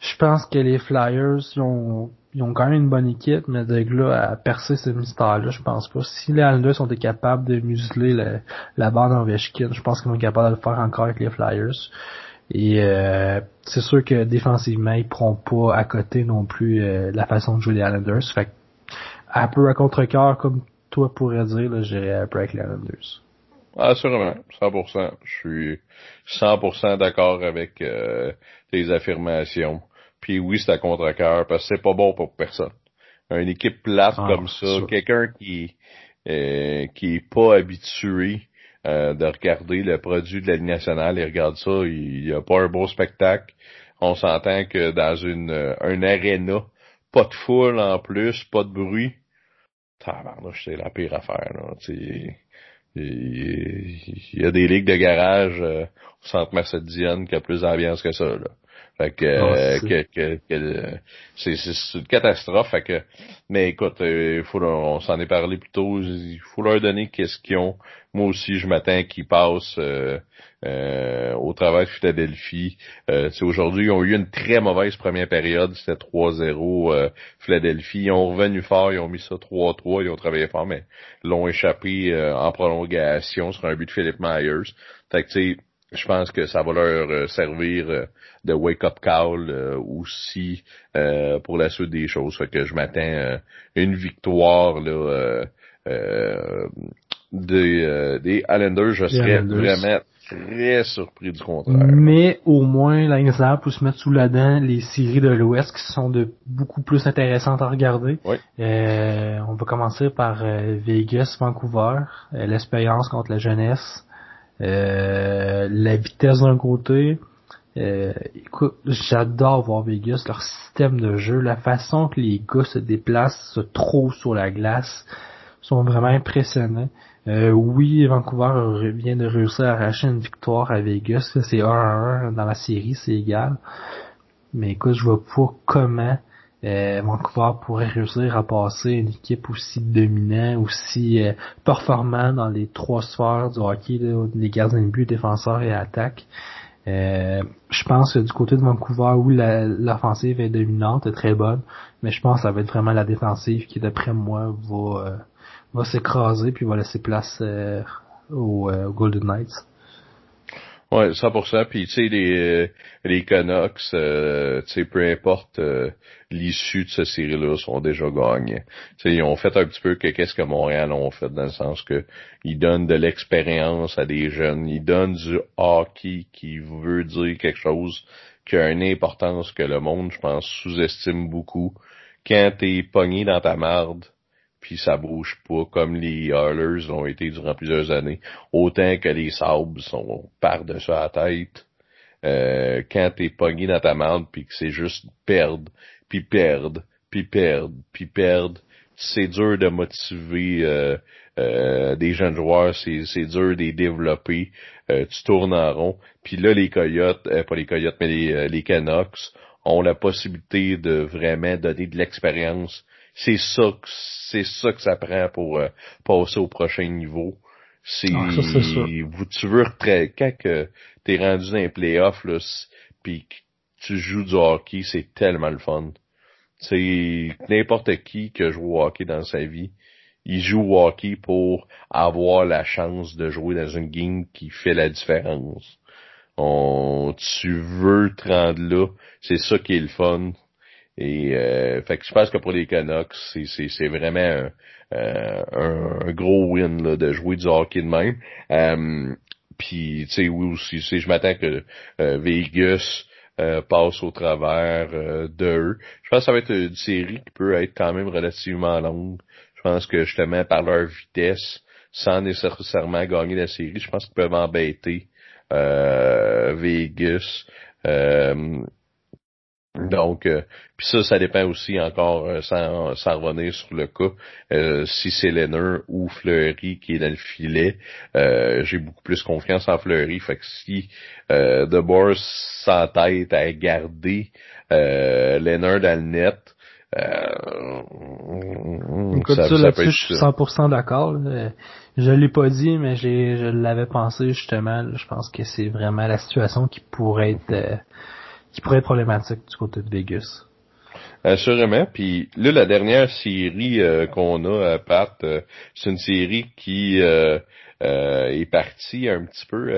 Je pense que les Flyers ils ont, ils ont quand même une bonne équipe, mais de là à percer ce mystère-là, je pense pas. Si les Islanders sont capables de museler la bande Ovechkin, je pense qu'ils vont être capables de le faire encore avec les Flyers. Et euh, c'est sûr que défensivement, ils pourront pas à côté non plus euh, la façon de jouer des Islanders. Fait un peu à contre-cœur, comme toi pourrais dire, j'irais un peu avec les Islanders. Sûrement, 100%. Je suis 100% d'accord avec euh, tes affirmations. Puis oui, c'est à contre-cœur, parce que c'est pas bon pour personne. Une équipe plate ah, comme ça, quelqu'un qui euh, qui est pas habitué euh, de regarder le produit de la Ligue nationale, il regarde ça, il, n'y a pas un beau spectacle. On s'entend que dans une un aréna, pas de foule en plus, pas de bruit. C'est la pire affaire. Là. Il y a des ligues de garage euh, au centre Mercedienne qui a plus d'ambiance que ça. Là. Fait que, euh, que, que, c'est, c'est une catastrophe. Fait que, mais écoute, euh, il faut on s'en est parlé plus tôt. Il faut leur donner qu'est-ce qu'ils ont. Moi aussi, je m'attends qu'ils passent euh, euh, au travail de Philadelphie. Euh, aujourd'hui, ils ont eu une très mauvaise première période. C'était 3-0 Philadelphie. Ils ont revenu fort, ils ont mis ça 3-3, ils ont travaillé fort, mais l'ont échappé en prolongation sur un but de Philippe Myers. Fait que tu sais, je pense que ça va leur euh, servir euh, de wake-up call euh, aussi pour la suite des choses. Fait que je m'attends à une victoire là, des, des Islanders. Je serais vraiment très surpris du contraire. Mais au moins, la peut se mettre sous la dent les séries de l'Ouest qui sont de beaucoup plus intéressantes à regarder. Oui. on va commencer par Vegas, Vancouver, l'expérience contre la jeunesse. Euh, la vitesse d'un côté. Euh, écoute, j'adore voir Vegas, leur système de jeu, la façon que les gars se déplacent, se trouvent sur la glace, sont vraiment impressionnants. Euh, oui, Vancouver vient de réussir à arracher une victoire à Vegas, c'est 1-1 dans la série, c'est égal. Mais écoute, je vois pas comment euh, Vancouver pourrait réussir à passer une équipe aussi dominante, aussi euh, performant dans les trois sphères du hockey, les gardiens de but, défenseurs et attaque. Euh, je pense que du côté de Vancouver, oui, l'offensive est dominante, est très bonne, mais je pense que ça va être vraiment la défensive qui, d'après moi, va, euh, va s'écraser puis va laisser place aux Golden Knights. Ouais, 100%. Puis tu sais les euh, les Canucks, euh, tu sais peu importe euh, l'issue de cette série-là, sont déjà gagnés. Tu sais ils ont fait un petit peu que qu'est-ce que Montréal ont fait dans le sens que ils donnent de l'expérience à des jeunes, ils donnent du hockey qui veut dire quelque chose qui a une importance que le monde, je pense, sous-estime beaucoup. Quand t'es pogné dans ta marde, puis ça bouge pas comme les Oilers l'ont été durant plusieurs années. Autant que les Sabres sont par-dessus la tête. Euh, quand t'es pogné dans ta merde puis que c'est juste perdre, puis perdre, puis perdre, puis perdre, c'est dur de motiver euh, euh, des jeunes joueurs, c'est, dur de les développer. Euh, tu tournes en rond. Puis là, les Coyotes, pas les Coyotes, mais les, les Canucks ont la possibilité de vraiment donner de l'expérience c'est ça que c'est ça que ça prend pour euh, passer au prochain niveau. C'est ah, tu veux quand que t'es rendu dans les playoffs là, puis tu joues du hockey, c'est tellement le fun. C'est n'importe qui que joue au hockey dans sa vie, il joue au hockey pour avoir la chance de jouer dans une game qui fait la différence. On, tu veux te rendre là, c'est ça qui est le fun. Et euh, fait que je pense que pour les Canucks, c'est vraiment un, un, gros win là, de jouer du hockey de même. Euh, Puis tu sais, oui aussi, je m'attends que euh, Vegas euh, passe au travers euh, d'eux. Je pense que ça va être une série qui peut être quand même relativement longue. Je pense que justement par leur vitesse, sans nécessairement gagner la série, je pense qu'ils peuvent embêter Vegas. Donc, euh, puis ça, ça dépend aussi encore, euh, sans, sans, revenir sur le cas, euh, si c'est Lenner ou Fleury qui est dans le filet, j'ai beaucoup plus confiance en Fleury. Fait que si De Boer s'entête à garder Lenner dans le net, Écoute, ça, ça, je suis 100% d'accord. Je l'ai pas dit, mais j'ai, je l'avais pensé justement. Je pense que c'est vraiment la situation qui pourrait être qui pourrait être problématique du côté de Vegas. Assurément. Puis là, la dernière série euh, qu'on a à Pat, euh, c'est une série qui euh, est partie un petit peu,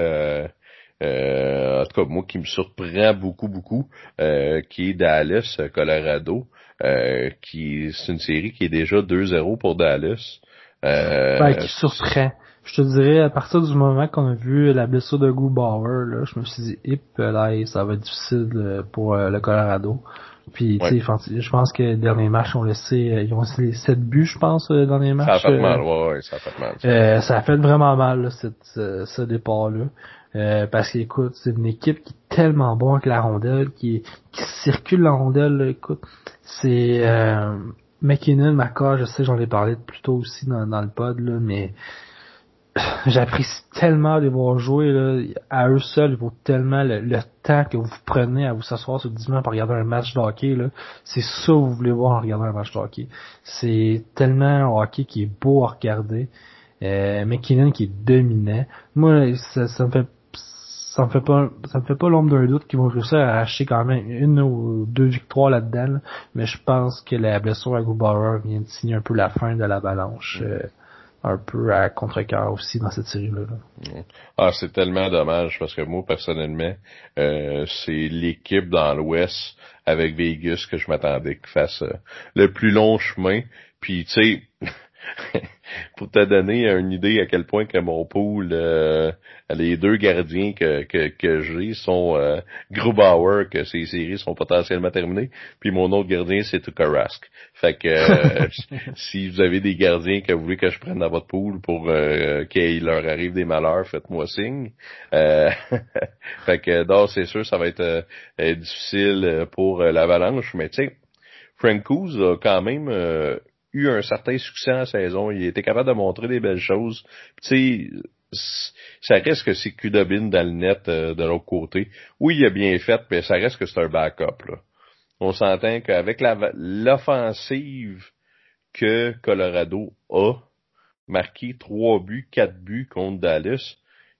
en tout cas moi qui me surprend beaucoup, beaucoup, qui est Dallas, Colorado. qui c'est une série qui est déjà 2-0 pour Dallas. ben, qui surprend je te dirais, à partir du moment qu'on a vu la blessure de Goo Bauer, là, je me suis dit, hip, là, ça va être difficile euh, pour euh, le Colorado. Puis, tu sais, je pense que les derniers matchs ont laissé, euh, ils ont laissé 7 buts, je pense, les matchs. Ça a fait mal, ouais, ouais, ça a fait mal. Euh, ça a fait vraiment mal, là, cette, ce, départ-là. Euh, parce qu'écoute, c'est une équipe qui est tellement bonne avec la rondelle, qui, qui circule la rondelle, là, écoute. C'est euh, McKinnon, Macor, je sais, j'en ai parlé plus tôt aussi dans, dans le pod, là, mais j'apprécie tellement de les voir jouer là. à eux seuls, il vaut tellement le, temps que vous prenez à vous s'asseoir sur 10 minutes pour regarder un match de hockey. C'est ça que vous voulez voir en regardant un match de hockey. C'est tellement un hockey qui est beau à regarder. Euh, McKinnon qui est dominant. Moi, ça, ça me fait ça me fait pas ça me fait pas l'ombre d'un doute qu'ils vont réussir à arracher quand même une ou deux victoires là-dedans, mais je pense que la blessure à Gubauer vient de signer un peu la fin de l'avalanche. Euh, un peu à contre-cœur aussi dans cette série-là. Ah, c'est tellement dommage parce que moi, personnellement, euh, c'est l'équipe dans l'Ouest avec Vegas que je m'attendais qu'il fasse euh, le plus long chemin. Puis, tu sais, pour te donner une idée à quel point que mon pool, euh, les deux gardiens que, que, que j'ai sont euh, Grubauer, que ces séries sont potentiellement terminées, puis mon autre gardien, c'est Tukarask. Fait que euh, si vous avez des gardiens que vous voulez que je prenne dans votre pool pour euh, qu'il leur arrive des malheurs, faites-moi signe. fait que c'est sûr, ça va être difficile pour l'avalanche, mais tu sais, Frank a quand même eu un certain succès en saison. Il était capable de montrer des belles choses. Tu sais, ça reste que c'est Kudobin dans le net euh, de l'autre côté. Oui, il a bien fait, mais ça reste que c'est un backup. Là. On s'entend qu'avec l'offensive que Colorado a, marqué trois buts, quatre buts contre Dallas,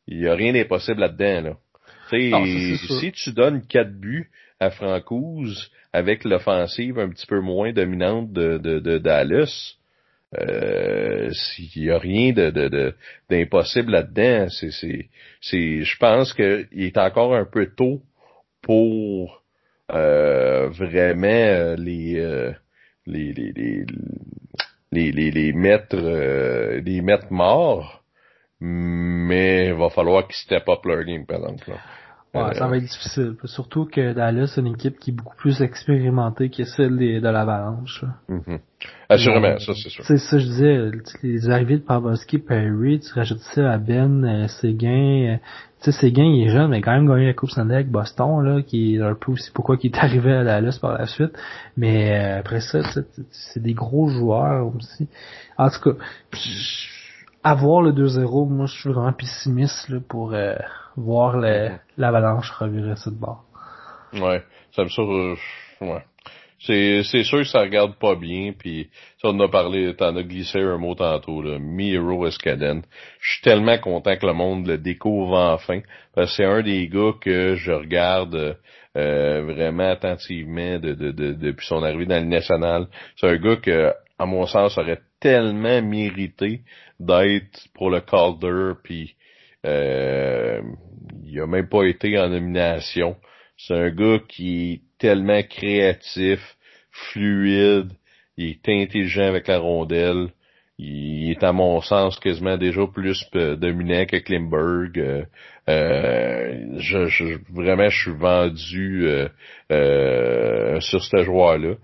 il n'y a rien d'impossible là-dedans. Là. si tu donnes quatre buts à Francouz avec l'offensive un petit peu moins dominante de, de, de Dallas, euh, s'il y a rien de, d'impossible là-dedans, c'est, je pense qu'il est encore un peu tôt pour euh, vraiment euh, les, euh, les, les, les, les, les mettre, euh, les mettre morts, mais il va falloir qu'ils step up leur game, par exemple. Là. Ouais, ça va être difficile. Surtout que Dallas, c'est une équipe qui est beaucoup plus expérimentée que celle de l'Avalanche. Mm Assurément, ça c'est sûr. C'est ça je disais, les arrivées de Pavelski, Perry, tu rajoutes ça à Ben, euh, Séguin. Euh, tu sais, Séguin, il est jeune, mais quand même gagné la Coupe Stanley avec Boston, là, qui est un peu aussi pourquoi il est arrivé à Dallas par la suite. Mais euh, après ça, c'est des gros joueurs aussi. En tout cas, avoir le 2-0, moi je suis vraiment pessimiste là, pour euh, voir l'avalanche revirer ça de bord. Ouais, ça me sûr, ouais. C'est, c'est sûr que ça regarde pas bien, puis ça on a parlé, t'en as glissé un mot tantôt, là, Miro Escaden. Je suis tellement content que le monde le découvre enfin, parce que c'est un des gars que je regarde euh, vraiment attentivement de, de, de, depuis son arrivée dans le national. C'est un gars que, à mon sens, aurait tellement mérité d'être pour le Calder, puis euh, il a même pas été en nomination. C'est un gars qui est tellement créatif, fluide, il est intelligent avec la rondelle, il est à mon sens quasiment déjà plus dominant que Klimberg. Euh, euh, je, je, vraiment, je suis vendu euh, euh, sur ce joueur-là.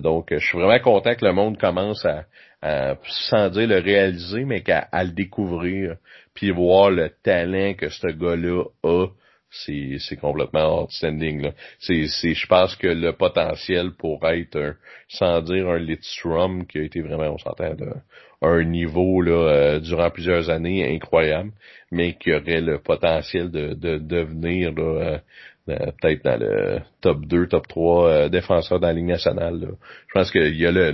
donc, je suis vraiment content que le monde commence à, sans dire le réaliser, mais qu'à à le découvrir, puis voir le talent que ce gars-là a c'est c'est complètement outstanding là. C'est c'est je pense que le potentiel pour être sans dire un Lidstrom qui a été vraiment on s'entend un niveau là euh, durant plusieurs années incroyable, mais qui aurait le potentiel de, de devenir là, euh, euh, peut-être dans le top 2, top 3 défenseur dans la Ligue nationale. Je pense qu'il y a le,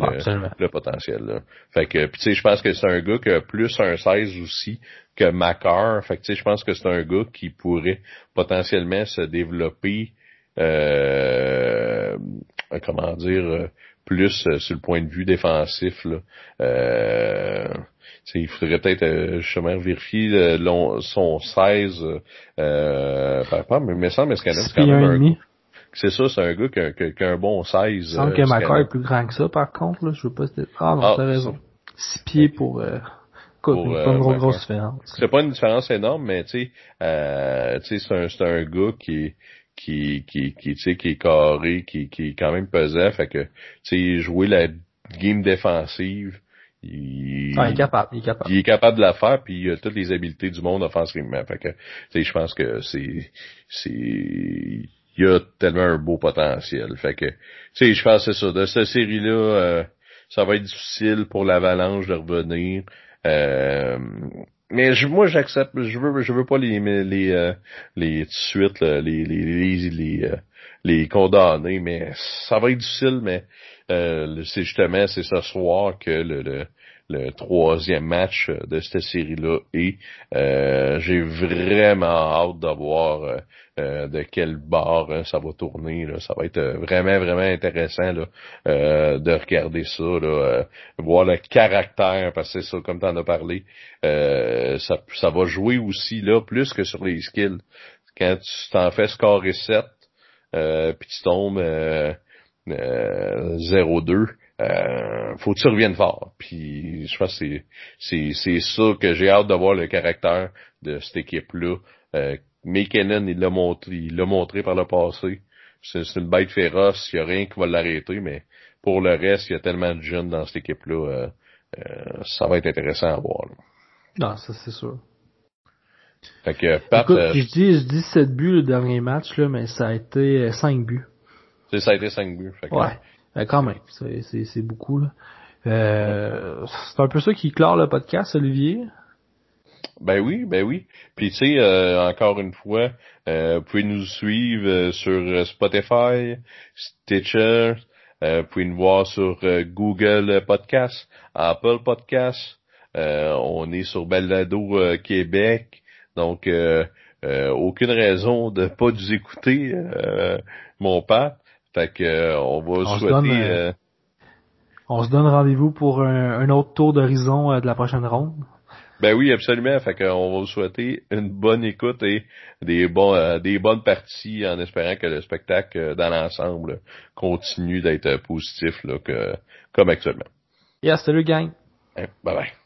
le, potentiel. Là. Fait que tu sais, je pense que c'est un gars qui a plus un 16 aussi que Macar. Fait que tu sais, je pense que c'est un gars qui pourrait potentiellement se développer euh, comment dire plus euh, sur le point de vue défensif. Là. Euh, il faudrait peut-être euh, justement vérifier son 16 euh, par rapport, mais il me semble que c'est quand même un c'est ça, c'est un gars qui a, qui a, un bon 16. Il semble que Macar est plus grand que ça, par contre, là. Je veux pas Ah non, ah, t'as raison. 6 pieds pour euh, pas une grosse, grosse différence. C'est pas une différence énorme, mais tu sais, euh, c'est un, c'est un gars qui qui qui qui tu sais qui est carré, qui qui est quand même pesant, fait que tu sais jouer la game défensive, il, ah, il, est capable, il est capable. Il est capable de la faire, puis il a toutes les habiletés du monde offensivement. Fait que, tu sais, je pense que c'est, c'est, il a tellement un beau potentiel. Fait que, tu sais, je pense que c'est ça. De cette série-là, euh, ça va être difficile pour l'Avalanche de revenir. Euh, mais je, moi j'accepte je veux je veux pas les les euh, les tout de suite les les les les, euh, les, condamner mais ça va être difficile mais euh, c'est justement c'est ce soir que le, le le troisième match de cette série-là et euh, j'ai vraiment hâte de voir euh, euh, de quel bord hein, ça va tourner. Là. Ça va être vraiment, vraiment intéressant là, de regarder ça, là, voir le caractère, parce que c'est ça, comme tu en as parlé, ça, ça va jouer aussi là plus que sur les skills. Quand tu t'en fais scorer 7, puis tu tombes 0-2, euh, faut que tu reviennes fort. Puis je pense que c'est, c'est, c'est ça que j'ai hâte de voir le caractère de cette équipe-là. Euh, McKinnon, il l'a montré, il l'a montré par le passé. C'est, une bête féroce, il n'y a rien qui va l'arrêter, mais pour le reste, il y a tellement de jeunes dans cette équipe-là. Euh, euh ça va être intéressant à voir. Non, ça c'est sûr. Fait que Pat, Écoute, euh, je dis je dis 7 buts le dernier match là, mais ça a été 5 buts. C'est ça a été 5 buts. Fait que, ouais. Ben, quand même, c'est beaucoup. Là. Euh, c'est un peu ça qui clore le podcast, Olivier. Ben oui, ben oui. Puis tu sais, euh, encore une fois, euh, vous pouvez nous suivre euh, sur Spotify, Stitcher, vous pouvez nous voir sur Google Podcast, Apple Podcast. on est sur Balado Québec. Donc aucune raison de pas nous écouter, mon père. Fait que euh, on va on souhaiter. Euh, euh, on se donne rendez-vous pour un, autre tour d'horizon de la prochaine ronde. Ben oui, absolument. Fait qu'on va vous souhaiter une bonne écoute et des bons des bonnes parties en espérant que le spectacle dans l'ensemble continue d'être positif là, que, comme actuellement. Yeah, salut gang. Hein, bye bye.